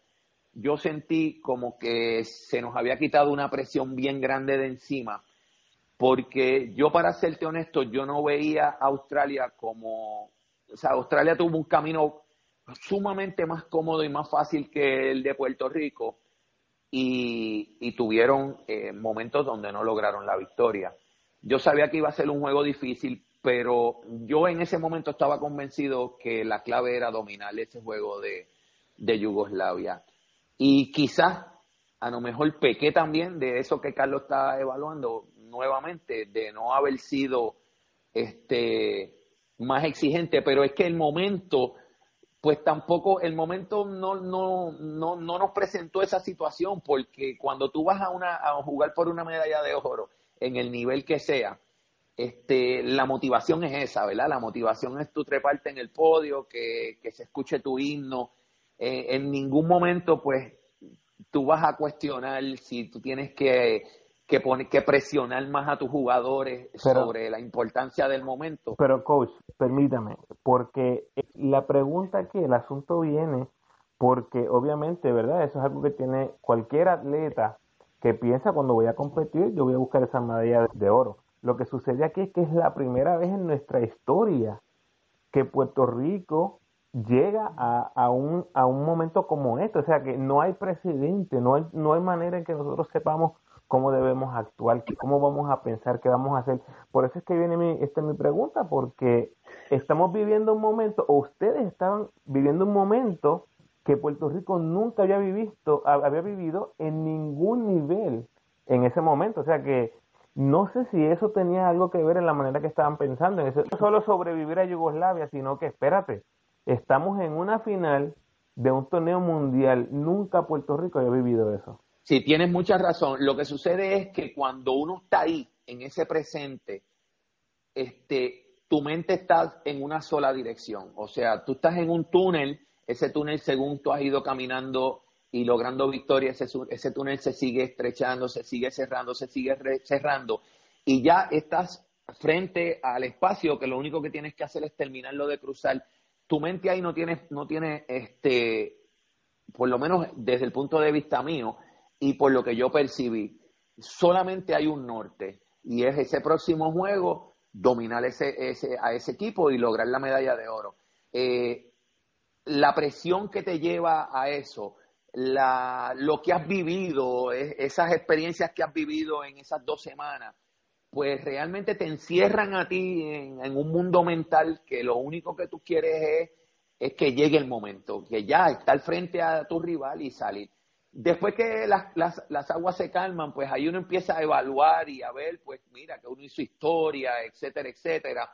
yo sentí como que se nos había quitado una presión bien grande de encima, porque yo para serte honesto, yo no veía a Australia como, o sea, Australia tuvo un camino sumamente más cómodo y más fácil que el de Puerto Rico y, tuvieron eh, momentos donde no lograron la victoria. Yo sabía que iba a ser un juego difícil, pero yo en ese momento estaba convencido que la clave era dominar ese juego de, de Yugoslavia. Y quizás a lo mejor pequé también de eso que Carlos está evaluando nuevamente, de no haber sido este más exigente, pero es que el momento, pues tampoco, el momento no, no, no, no nos presentó esa situación, porque cuando tú vas a, una, a jugar por una medalla de oro, en el nivel que sea, este, la motivación es esa, ¿verdad? La motivación es tu treparte en el podio, que, que se escuche tu himno, eh, en ningún momento, pues, tú vas a cuestionar si tú tienes que, que, poner, que presionar más a tus jugadores sobre la importancia del momento. Pero, coach, permítame, porque la pregunta aquí, el asunto viene porque obviamente, ¿verdad? Eso es algo que tiene cualquier atleta que piensa cuando voy a competir, yo voy a buscar esa medalla de oro. Lo que sucede aquí es que es la primera vez en nuestra historia que Puerto Rico llega a, a, un, a un momento como este. O sea que no hay precedente, no hay, no hay manera en que nosotros sepamos cómo debemos actuar, cómo vamos a pensar, qué vamos a hacer. Por eso es que viene mi, esta mi pregunta, porque estamos viviendo un momento, o ustedes estaban viviendo un momento que Puerto Rico nunca había vivido, había vivido en ningún nivel en ese momento. O sea que no sé si eso tenía algo que ver en la manera que estaban pensando. En eso. No solo sobrevivir a Yugoslavia, sino que espérate, Estamos en una final de un torneo mundial. Nunca Puerto Rico había vivido eso. Sí, tienes mucha razón. Lo que sucede es que cuando uno está ahí, en ese presente, este, tu mente está en una sola dirección. O sea, tú estás en un túnel, ese túnel según tú has ido caminando y logrando victoria, ese, ese túnel se sigue estrechando, se sigue cerrando, se sigue cerrando. Y ya estás frente al espacio que lo único que tienes que hacer es terminarlo de cruzar tu mente ahí no tiene, no tiene, este, por lo menos desde el punto de vista mío y por lo que yo percibí, solamente hay un norte y es ese próximo juego dominar ese, ese, a ese equipo y lograr la medalla de oro. Eh, la presión que te lleva a eso, la, lo que has vivido, esas experiencias que has vivido en esas dos semanas, pues realmente te encierran a ti en, un mundo mental que lo único que tú quieres es, que llegue el momento, que ya estar frente a tu rival y salir. Después que las, las, las, aguas se calman, pues ahí uno empieza a evaluar y a ver, pues mira, que uno hizo historia, etcétera, etcétera.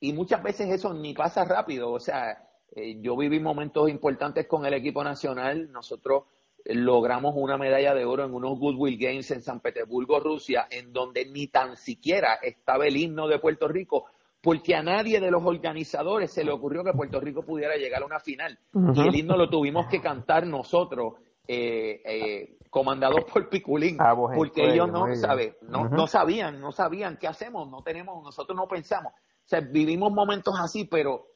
Y muchas veces eso ni pasa rápido. O sea, eh, yo viví momentos importantes con el equipo nacional. Nosotros logramos una medalla de oro en unos Goodwill Games en San Petersburgo, Rusia, en donde ni tan siquiera estaba el himno de Puerto Rico, porque a nadie de los organizadores se le ocurrió que Puerto Rico pudiera llegar a una final. Y el himno lo tuvimos que cantar nosotros, eh, eh, comandados por Piculín, ah, porque ellos no, sabe, no, no sabían, no sabían qué hacemos, no tenemos, nosotros no pensamos. O sea, vivimos momentos así, pero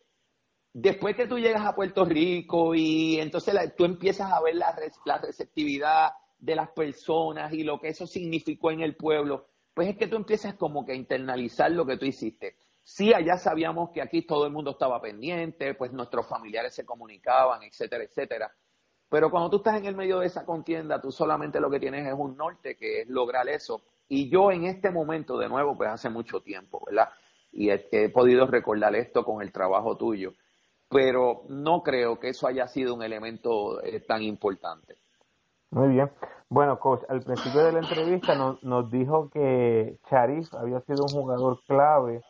después que tú llegas a Puerto Rico y entonces tú empiezas a ver la, la receptividad de las personas y lo que eso significó en el pueblo, pues es que tú empiezas como que a internalizar lo que tú hiciste. Sí, allá sabíamos que aquí todo el mundo estaba pendiente, pues nuestros familiares se comunicaban, etcétera, etcétera. Pero cuando tú estás en el medio de esa contienda, tú solamente lo que tienes es un norte, que es lograr eso. Y yo en este momento, de nuevo, pues hace mucho tiempo, ¿verdad? Y he podido recordar esto con el trabajo tuyo pero no creo que eso haya sido un elemento eh, tan importante. Muy bien. Bueno, coach, al principio de la entrevista nos, nos dijo que Charif había sido un jugador clave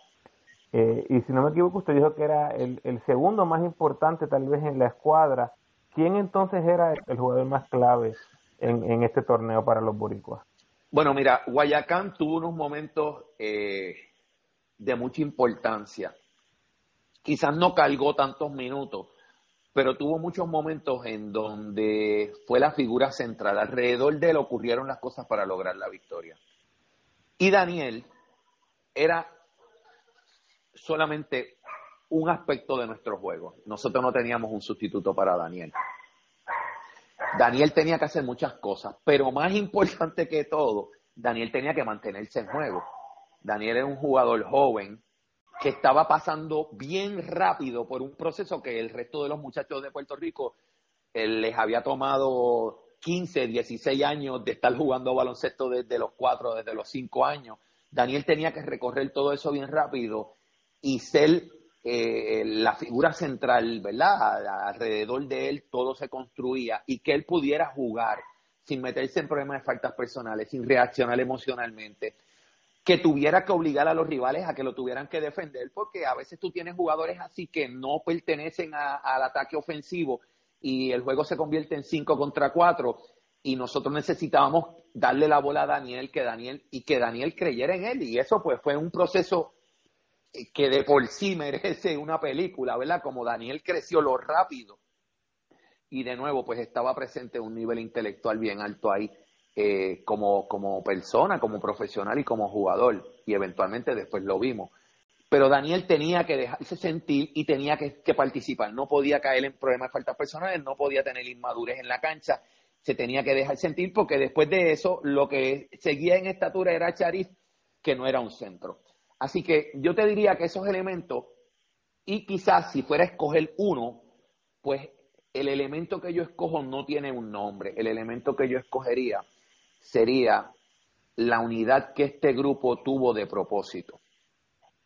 eh, y si no me equivoco usted dijo que era el, el, segundo más importante tal vez en la escuadra. ¿Quién entonces era el jugador más clave en, en este torneo para los boricuas? Bueno, mira, Guayacán tuvo unos momentos eh, de mucha importancia quizás no cargó tantos minutos, pero tuvo muchos momentos en donde fue la figura central. Alrededor de él ocurrieron las cosas para lograr la victoria. Y Daniel era solamente un aspecto de nuestro juego. Nosotros no teníamos un sustituto para Daniel. Daniel tenía que hacer muchas cosas, pero más importante que todo, Daniel tenía que mantenerse en juego. Daniel era un jugador joven que estaba pasando bien rápido por un proceso que el resto de los muchachos de Puerto Rico les había tomado 15, 16 años de estar jugando baloncesto desde los 4, desde los 5 años. Daniel tenía que recorrer todo eso bien rápido y ser eh, la figura central, ¿verdad? Alrededor de él todo se construía y que él pudiera jugar sin meterse en problemas de faltas personales, sin reaccionar emocionalmente, que tuviera que obligar a los rivales a que lo tuvieran que defender, porque a veces tú tienes jugadores así que no pertenecen al ataque ofensivo y el juego se convierte en 5 contra 4 y nosotros necesitábamos darle la bola a Daniel, que Daniel y que Daniel creyera en él y eso pues fue un proceso que de por sí merece una película, ¿verdad? Como Daniel creció lo rápido y de nuevo pues estaba presente un nivel intelectual bien alto ahí eh, como, como persona, como profesional y como jugador y eventualmente después lo vimos. Pero Daniel tenía que dejarse sentir y tenía que, que participar, no podía caer en problemas de faltas personales, no podía tener inmadurez en la cancha, se tenía que dejar sentir porque después de eso lo que seguía en estatura era Charif, que no era un centro. Así que yo te diría que esos elementos, y quizás si fuera a escoger uno, pues el elemento que yo escojo no tiene un nombre. El elemento que yo escogería sería la unidad que este grupo tuvo de propósito.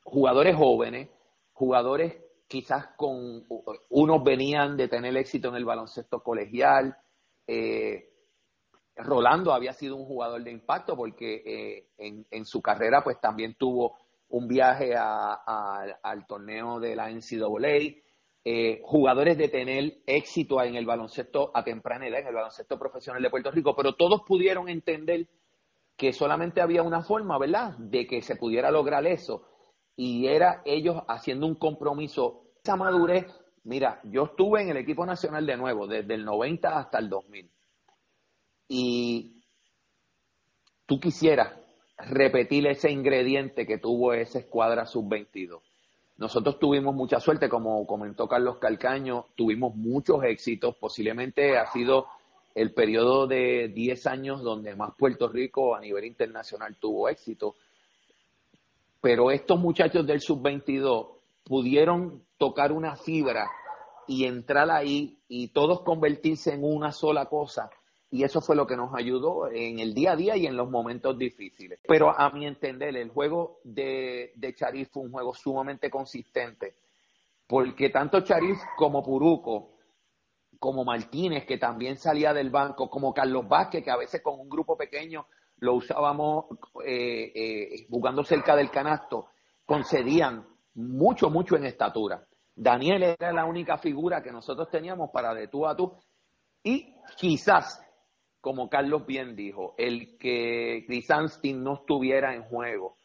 Jugadores jóvenes, jugadores quizás con unos venían de tener éxito en el baloncesto colegial. Eh, Rolando había sido un jugador de impacto porque eh, en, su carrera pues también tuvo un viaje al torneo de la NCAA, eh, jugadores de tener éxito en el baloncesto a temprana edad, en el baloncesto profesional de Puerto Rico, pero todos pudieron entender que solamente había una forma, ¿verdad?, de que se pudiera lograr eso, y era ellos haciendo un compromiso, esa madurez, mira, yo estuve en el equipo nacional de nuevo, desde el 90 hasta el 2000, y tú quisieras repetir ese ingrediente que tuvo esa escuadra sub-22. Nosotros tuvimos mucha suerte, como comentó Carlos Calcaño, tuvimos muchos éxitos, posiblemente ha sido el periodo de 10 años donde más Puerto Rico a nivel internacional tuvo éxito. Pero estos muchachos del sub-22 pudieron tocar una fibra y entrar ahí y todos convertirse en una sola cosa y eso fue lo que nos ayudó en el día a día y en los momentos difíciles. Pero a mi entender, el juego de, de Charif fue un juego sumamente consistente, porque tanto Charif como Puruco, como Martínez, que también salía del banco, como Carlos Vázquez, que a veces con un grupo pequeño lo usábamos eh, eh, jugando cerca del canasto, concedían mucho, mucho en estatura. Daniel era la única figura que nosotros teníamos para de tú a tú. Y quizás como Carlos bien dijo, el que Chris Anstin no estuviera en juego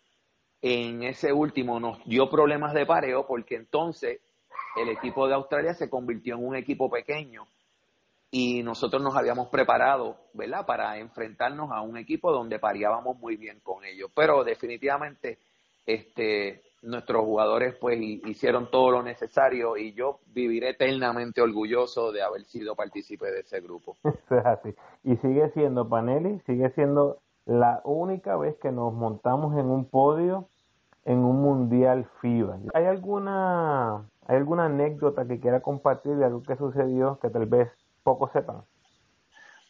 en ese último nos dio problemas de pareo porque entonces el equipo de Australia se convirtió en un equipo pequeño y nosotros nos habíamos preparado, ¿verdad?, para enfrentarnos a un equipo donde pareábamos muy bien con ellos. Pero definitivamente este nuestros jugadores pues hicieron todo lo necesario y yo viviré eternamente orgulloso de haber sido partícipe de ese grupo. Eso es así. Y sigue siendo Panelli, sigue siendo la única vez que nos montamos en un podio en un mundial FIBA. ¿Hay alguna hay alguna anécdota que quiera compartir de algo que sucedió que tal vez pocos sepan?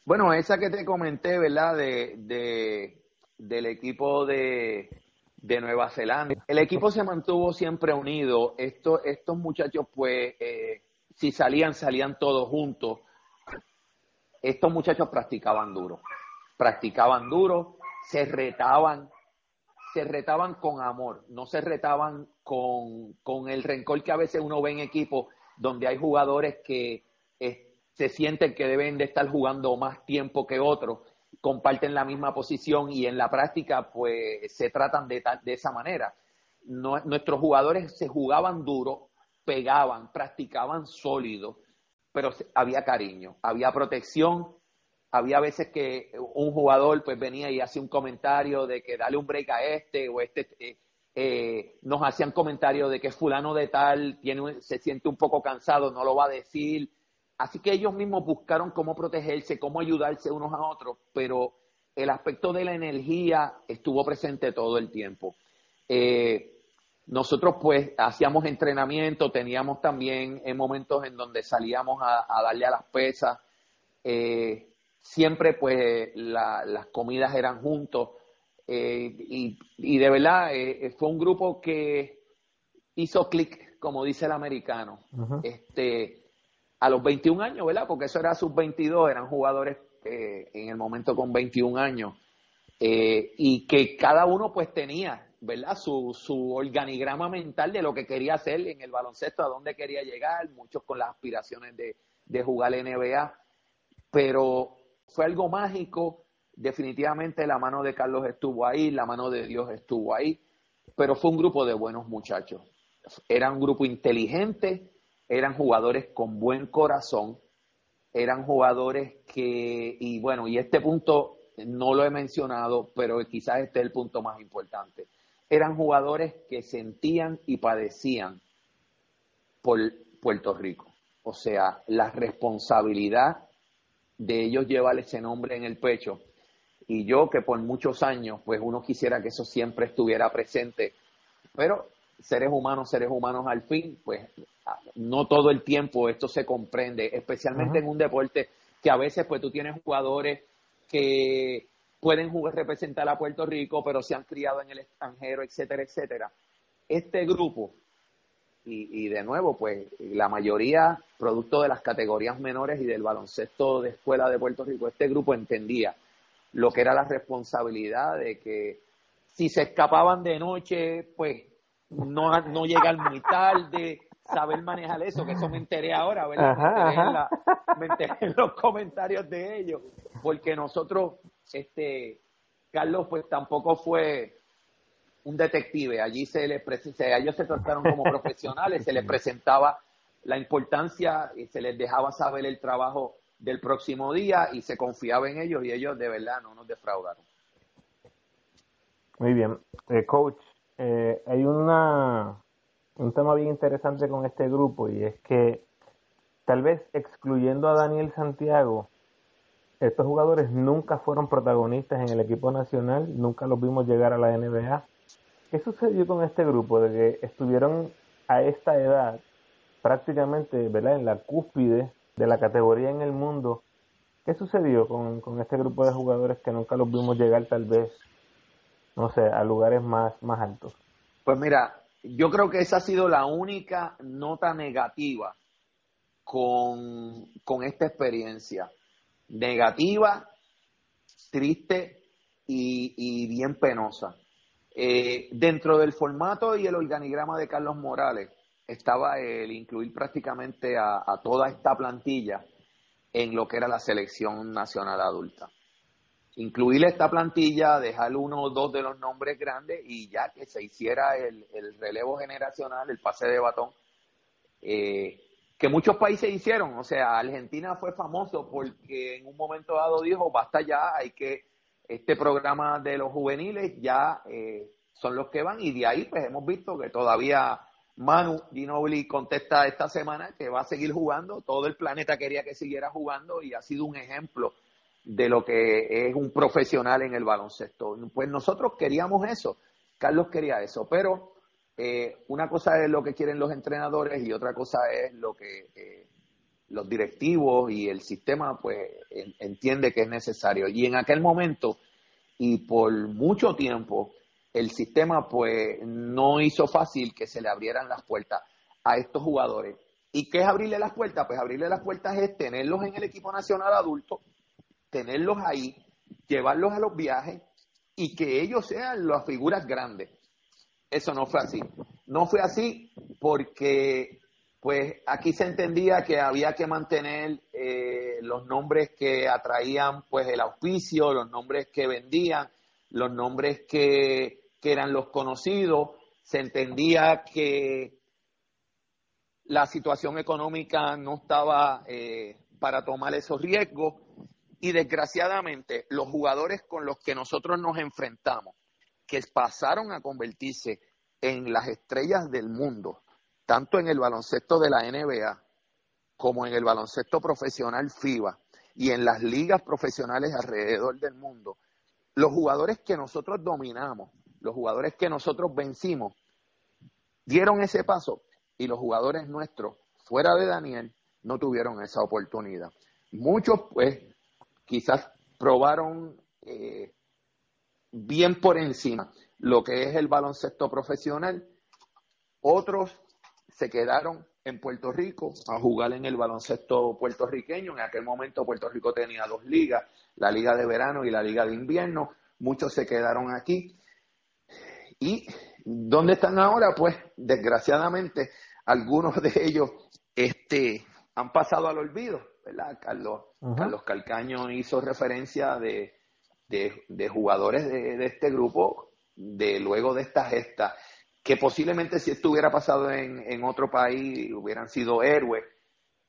Bueno, esa que te comenté, ¿verdad? De, de del equipo de de Nueva Zelanda. El equipo se mantuvo siempre unido. Estos, estos muchachos, pues, eh, si salían, salían todos juntos. Estos muchachos practicaban duro. Practicaban duro, se retaban, se retaban con amor, no se retaban con, con el rencor que a veces uno ve en equipos donde hay jugadores que eh, se sienten que deben de estar jugando más tiempo que otros comparten la misma posición y en la práctica pues se tratan de, de esa manera. nuestros jugadores se jugaban duro, pegaban, practicaban sólido, pero había cariño, había protección, había veces que un jugador pues venía y hacía un comentario de que dale un break a este o este eh, eh, nos hacían comentarios de que fulano de tal tiene, se siente un poco cansado, no lo va a decir. Así que ellos mismos buscaron cómo protegerse, cómo ayudarse unos a otros, pero el aspecto de la energía estuvo presente todo el tiempo. Eh, nosotros pues hacíamos entrenamiento, teníamos también en momentos en donde salíamos a, darle a las pesas, eh, siempre pues las comidas eran juntos. Eh, y, de verdad fue un grupo que hizo clic, como dice el americano, este, a los 21 años, ¿verdad? Porque eso era sus 22, eran jugadores en el momento con 21 años, eh, y que cada uno pues tenía, ¿verdad? Su, su organigrama mental de lo que quería hacer en el baloncesto, a dónde quería llegar, muchos con las aspiraciones de, de jugar NBA, pero fue algo mágico, definitivamente la mano de Carlos estuvo ahí, la mano de Dios estuvo ahí, pero fue un grupo de buenos muchachos. Era un grupo inteligente, eran jugadores con buen corazón, eran jugadores que, y bueno, y este punto no lo he mencionado, pero quizás este es el punto más importante. Eran jugadores que sentían y padecían por Puerto Rico. O sea, la responsabilidad de ellos llevar ese nombre en el pecho. Y yo que por muchos años, pues uno quisiera que eso siempre estuviera presente. Pero seres humanos, seres humanos al fin, pues no todo el tiempo esto se comprende, especialmente en un deporte que a veces pues tú tienes jugadores que pueden jugar, representar a Puerto Rico, pero se han criado en el extranjero, etcétera, etcétera. Este grupo, y, y de nuevo, pues la mayoría producto de las categorías menores y del baloncesto de escuela de Puerto Rico, este grupo entendía lo que era la responsabilidad de que si se escapaban de noche, pues no, no llegar muy tarde, saber manejar eso, que eso me enteré ahora, ¿verdad? me, enteré En los comentarios de ellos, porque nosotros, este, Carlos, pues tampoco fue un detective, allí se les ellos se trataron como profesionales, se les presentaba la importancia y se les dejaba saber el trabajo del próximo día y se confiaba en ellos y ellos de verdad no nos defraudaron. Muy bien. Eh, coach, eh, hay una un tema bien interesante con este grupo y es que tal vez excluyendo a Daniel Santiago, estos jugadores nunca fueron protagonistas en el equipo nacional, nunca los vimos llegar a la NBA. ¿Qué sucedió con este grupo de que estuvieron a esta edad prácticamente ¿verdad? en la cúspide de la categoría en el mundo? ¿Qué sucedió con, con este grupo de jugadores que nunca los vimos llegar tal vez, no sé, a lugares más, más altos? Pues mira, yo creo que esa ha sido la única nota negativa con, esta experiencia. Negativa, triste y, bien penosa. Eh, dentro del formato y el organigrama de Carlos Morales estaba el incluir prácticamente a toda esta plantilla en lo que era la selección nacional adulta incluir esta plantilla, dejar uno o dos de los nombres grandes y ya que se hiciera el, relevo generacional, el pase de batón, eh, que muchos países hicieron. O sea, Argentina fue famoso porque en un momento dado dijo, basta ya, hay que, este programa de los juveniles ya eh, son los que van y de ahí pues hemos visto que todavía Manu Ginobili contesta esta semana que va a seguir jugando, todo el planeta quería que siguiera jugando y ha sido un ejemplo de lo que es un profesional en el baloncesto. Pues nosotros queríamos eso, Carlos quería eso, pero eh, una cosa es lo que quieren los entrenadores y otra cosa es lo que eh, los directivos y el sistema pues entiende que es necesario. Y en aquel momento y por mucho tiempo el sistema pues no hizo fácil que se le abrieran las puertas a estos jugadores. ¿Y qué es abrirle las puertas? Pues abrirle las puertas es tenerlos en el equipo nacional adulto, tenerlos ahí, llevarlos a los viajes y que ellos sean las figuras grandes. Eso no fue así. No fue así porque pues aquí se entendía que había que mantener eh, los nombres que atraían pues el auspicio, los nombres que vendían, los nombres que, eran los conocidos. Se entendía que la situación económica no estaba eh, para tomar esos riesgos y desgraciadamente, los jugadores con los que nosotros nos enfrentamos, que pasaron a convertirse en las estrellas del mundo, tanto en el baloncesto de la NBA como en el baloncesto profesional FIBA y en las ligas profesionales alrededor del mundo, los jugadores que nosotros dominamos, los jugadores que nosotros vencimos, dieron ese paso y los jugadores nuestros, fuera de Daniel, no tuvieron esa oportunidad. Muchos, pues, quizás probaron eh, bien por encima lo que es el baloncesto profesional. Otros se quedaron en Puerto Rico a jugar en el baloncesto puertorriqueño. En aquel momento Puerto Rico tenía dos ligas, la liga de verano y la liga de invierno. Muchos se quedaron aquí. ¿Y dónde están ahora? Pues desgraciadamente algunos de ellos este, han pasado al olvido. ¿Verdad? Carlos, Carlos Calcaño hizo referencia de, de, jugadores de, de, este grupo de luego de esta gesta que posiblemente si esto hubiera pasado en, en otro país hubieran sido héroes,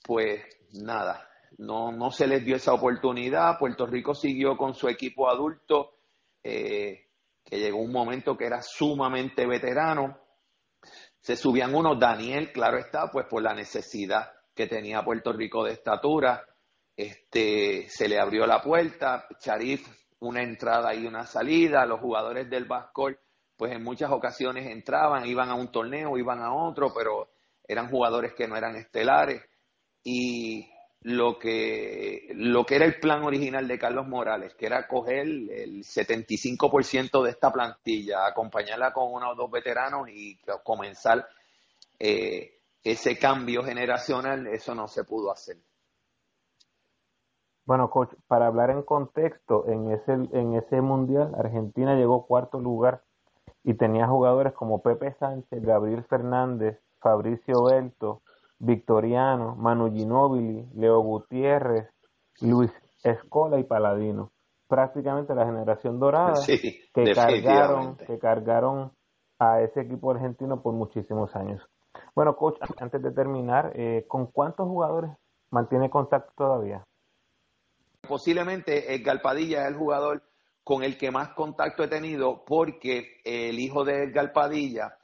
pues nada, no, no se les dio esa oportunidad. Puerto Rico siguió con su equipo adulto, eh, que llegó un momento que era sumamente veterano. Se subían unos, Daniel, claro está, pues por la necesidad que tenía Puerto Rico de estatura, este, se le abrió la puerta, Charif una entrada y una salida, los jugadores del Bascol pues en muchas ocasiones entraban, iban a un torneo, iban a otro, pero eran jugadores que no eran estelares. Y lo que, lo que era el plan original de Carlos Morales, que era coger el 75% de esta plantilla, acompañarla con uno o dos veteranos y comenzar eh, ese cambio generacional, eso no se pudo hacer. Bueno, coach, para hablar en contexto, en ese, en ese mundial, Argentina llegó cuarto lugar y tenía jugadores como Pepe Sánchez, Gabriel Fernández, Fabricio Belto, Victoriano, Manu Ginóbili, Leo Gutiérrez, Luis Escola y Paladino. Prácticamente la generación dorada que cargaron, que cargaron a ese equipo argentino por muchísimos años. Bueno, coach, antes de terminar, eh, ¿con cuántos jugadores mantiene contacto todavía? Posiblemente el Galpadilla es el jugador con el que más contacto he tenido porque el hijo de Edgar Padilla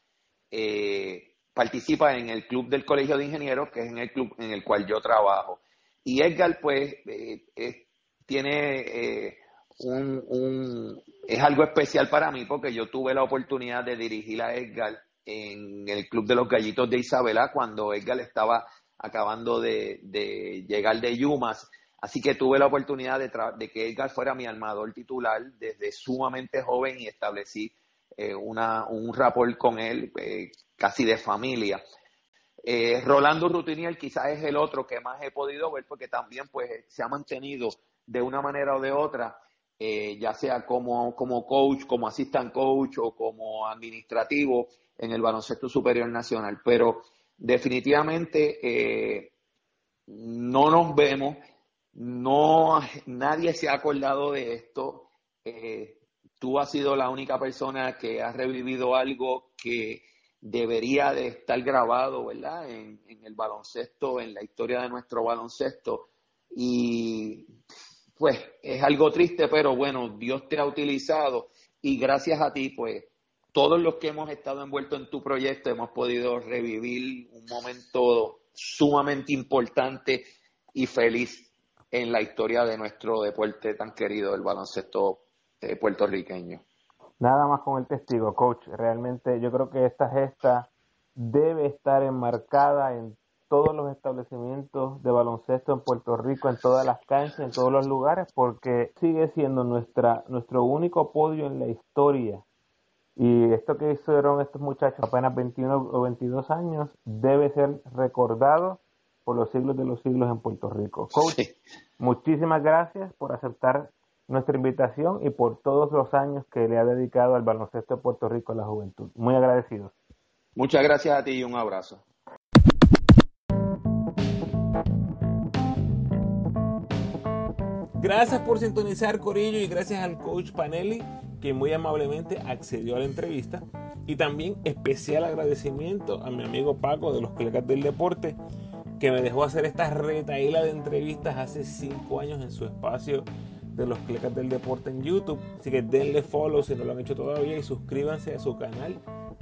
eh, participa en el club del Colegio de Ingenieros, que es en el club en el cual yo trabajo. Y Edgar, pues, eh, tiene eh, un, es algo especial para mí porque yo tuve la oportunidad de dirigir a Edgar en el Club de los Gallitos de Isabela cuando Edgar estaba acabando de, de llegar de Yumas Así que tuve la oportunidad de, que Edgar fuera mi armador titular desde sumamente joven y establecí eh, una, un rapport con él eh, casi de familia. Eh, Rolando Rutiniel quizás es el otro que más he podido ver porque también pues se ha mantenido de una manera o de otra, ya sea como, como coach, como assistant coach o como administrativo en el baloncesto superior nacional. Pero definitivamente no nos vemos no, nadie se ha acordado de esto. Eh, tú has sido la única persona que ha revivido algo que debería de estar grabado, ¿verdad? En, el baloncesto, en la historia de nuestro baloncesto. Y pues es algo triste, pero bueno, Dios te ha utilizado y gracias a ti, pues todos los que hemos estado envueltos en tu proyecto hemos podido revivir un momento sumamente importante y feliz en la historia de nuestro deporte tan querido, el baloncesto eh, puertorriqueño. Nada más con el testigo, coach. Realmente yo creo que esta gesta debe estar enmarcada en todos los establecimientos de baloncesto en Puerto Rico, en todas las canchas, en todos los lugares, porque sigue siendo nuestra, nuestro único podio en la historia. Y esto que hicieron estos muchachos apenas 21 o 22 años debe ser recordado por los siglos de los siglos en Puerto Rico. Coach, muchísimas gracias por aceptar nuestra invitación y por todos los años que le ha dedicado al baloncesto de Puerto Rico a la juventud. Muy agradecidos. Muchas gracias a ti y un abrazo. Gracias por sintonizar Corillo y gracias al coach Panelli que muy amablemente accedió a la entrevista. Y también especial agradecimiento a mi amigo Paco de los colegas del deporte que me dejó hacer esta retaíla de entrevistas hace 5 años en su espacio de los clecas del deporte en YouTube. Así que denle follow si no lo han hecho todavía y suscríbanse a su canal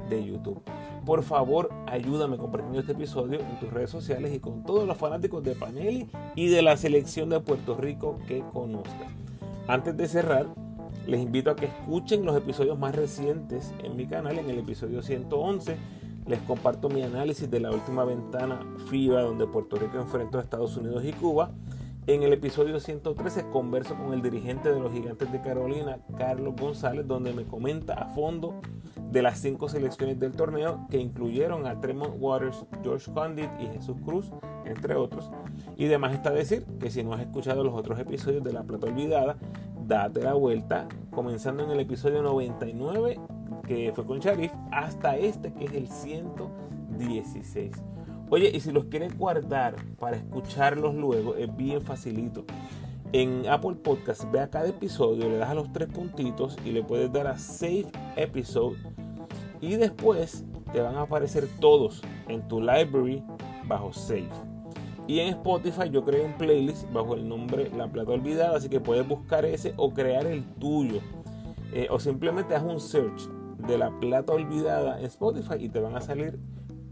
de YouTube. Por favor, ayúdame compartiendo este episodio en tus redes sociales y con todos los fanáticos de Panelli y de la selección de Puerto Rico que conozcas. Antes de cerrar, les invito a que escuchen los episodios más recientes en mi canal. En el episodio 111 les comparto mi análisis de la última ventana FIBA donde Puerto Rico enfrentó a Estados Unidos y Cuba. En el episodio 113 converso con el dirigente de los Gigantes de Carolina, Carlos González, donde me comenta a fondo de las cinco selecciones del torneo que incluyeron a Tremont Waters, George Condit y Jesús Cruz, entre otros. Y además está decir que si no has escuchado los otros episodios de La Plata Olvidada, date la vuelta, comenzando en el episodio 99 que fue con Sharif, hasta este que es el 116. Oye, y si los quieres guardar para escucharlos luego, es bien facilito. En Apple Podcast, ve a cada episodio, le das a los tres puntitos y le puedes dar a Save Episode. Y después te van a aparecer todos en tu library bajo Save. Y en Spotify yo creé un playlist bajo el nombre La Plata Olvidada, así que puedes buscar ese o crear el tuyo. Eh, o simplemente haz un search de La Plata Olvidada en Spotify y te van a salir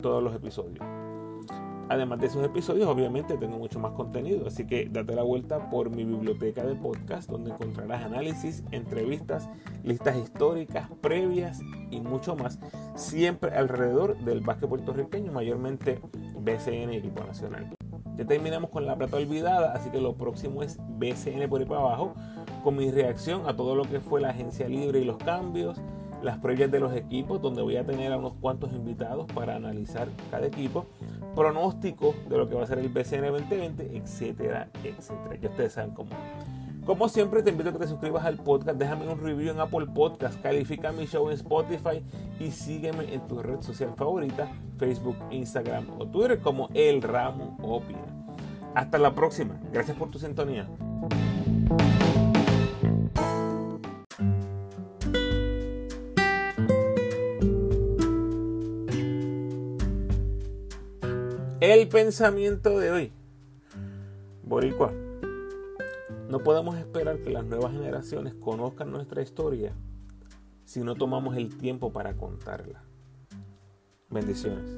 todos los episodios. Además de esos episodios, obviamente tengo mucho más contenido, así que date la vuelta por mi biblioteca de podcast donde encontrarás análisis, entrevistas, listas históricas, previas y mucho más, siempre alrededor del básquet puertorriqueño, mayormente BCN equipo nacional. Ya terminamos con la plata olvidada, así que lo próximo es BCN por ahí para abajo, con mi reacción a todo lo que fue la agencia libre y los cambios, las previas de los equipos, donde voy a tener a unos cuantos invitados para analizar cada equipo, pronóstico de lo que va a ser el BCN 2020, etcétera, etcétera. Ya ustedes saben cómo. Como siempre, te invito a que te suscribas al podcast, déjame un review en Apple Podcast, califica mi show en Spotify y sígueme en tu red social favorita, Facebook, Instagram o Twitter como El Ramo Opina. Hasta la próxima. Gracias por tu sintonía. El pensamiento de hoy. Boricua. No podemos esperar que las nuevas generaciones conozcan nuestra historia si no tomamos el tiempo para contarla. Bendiciones.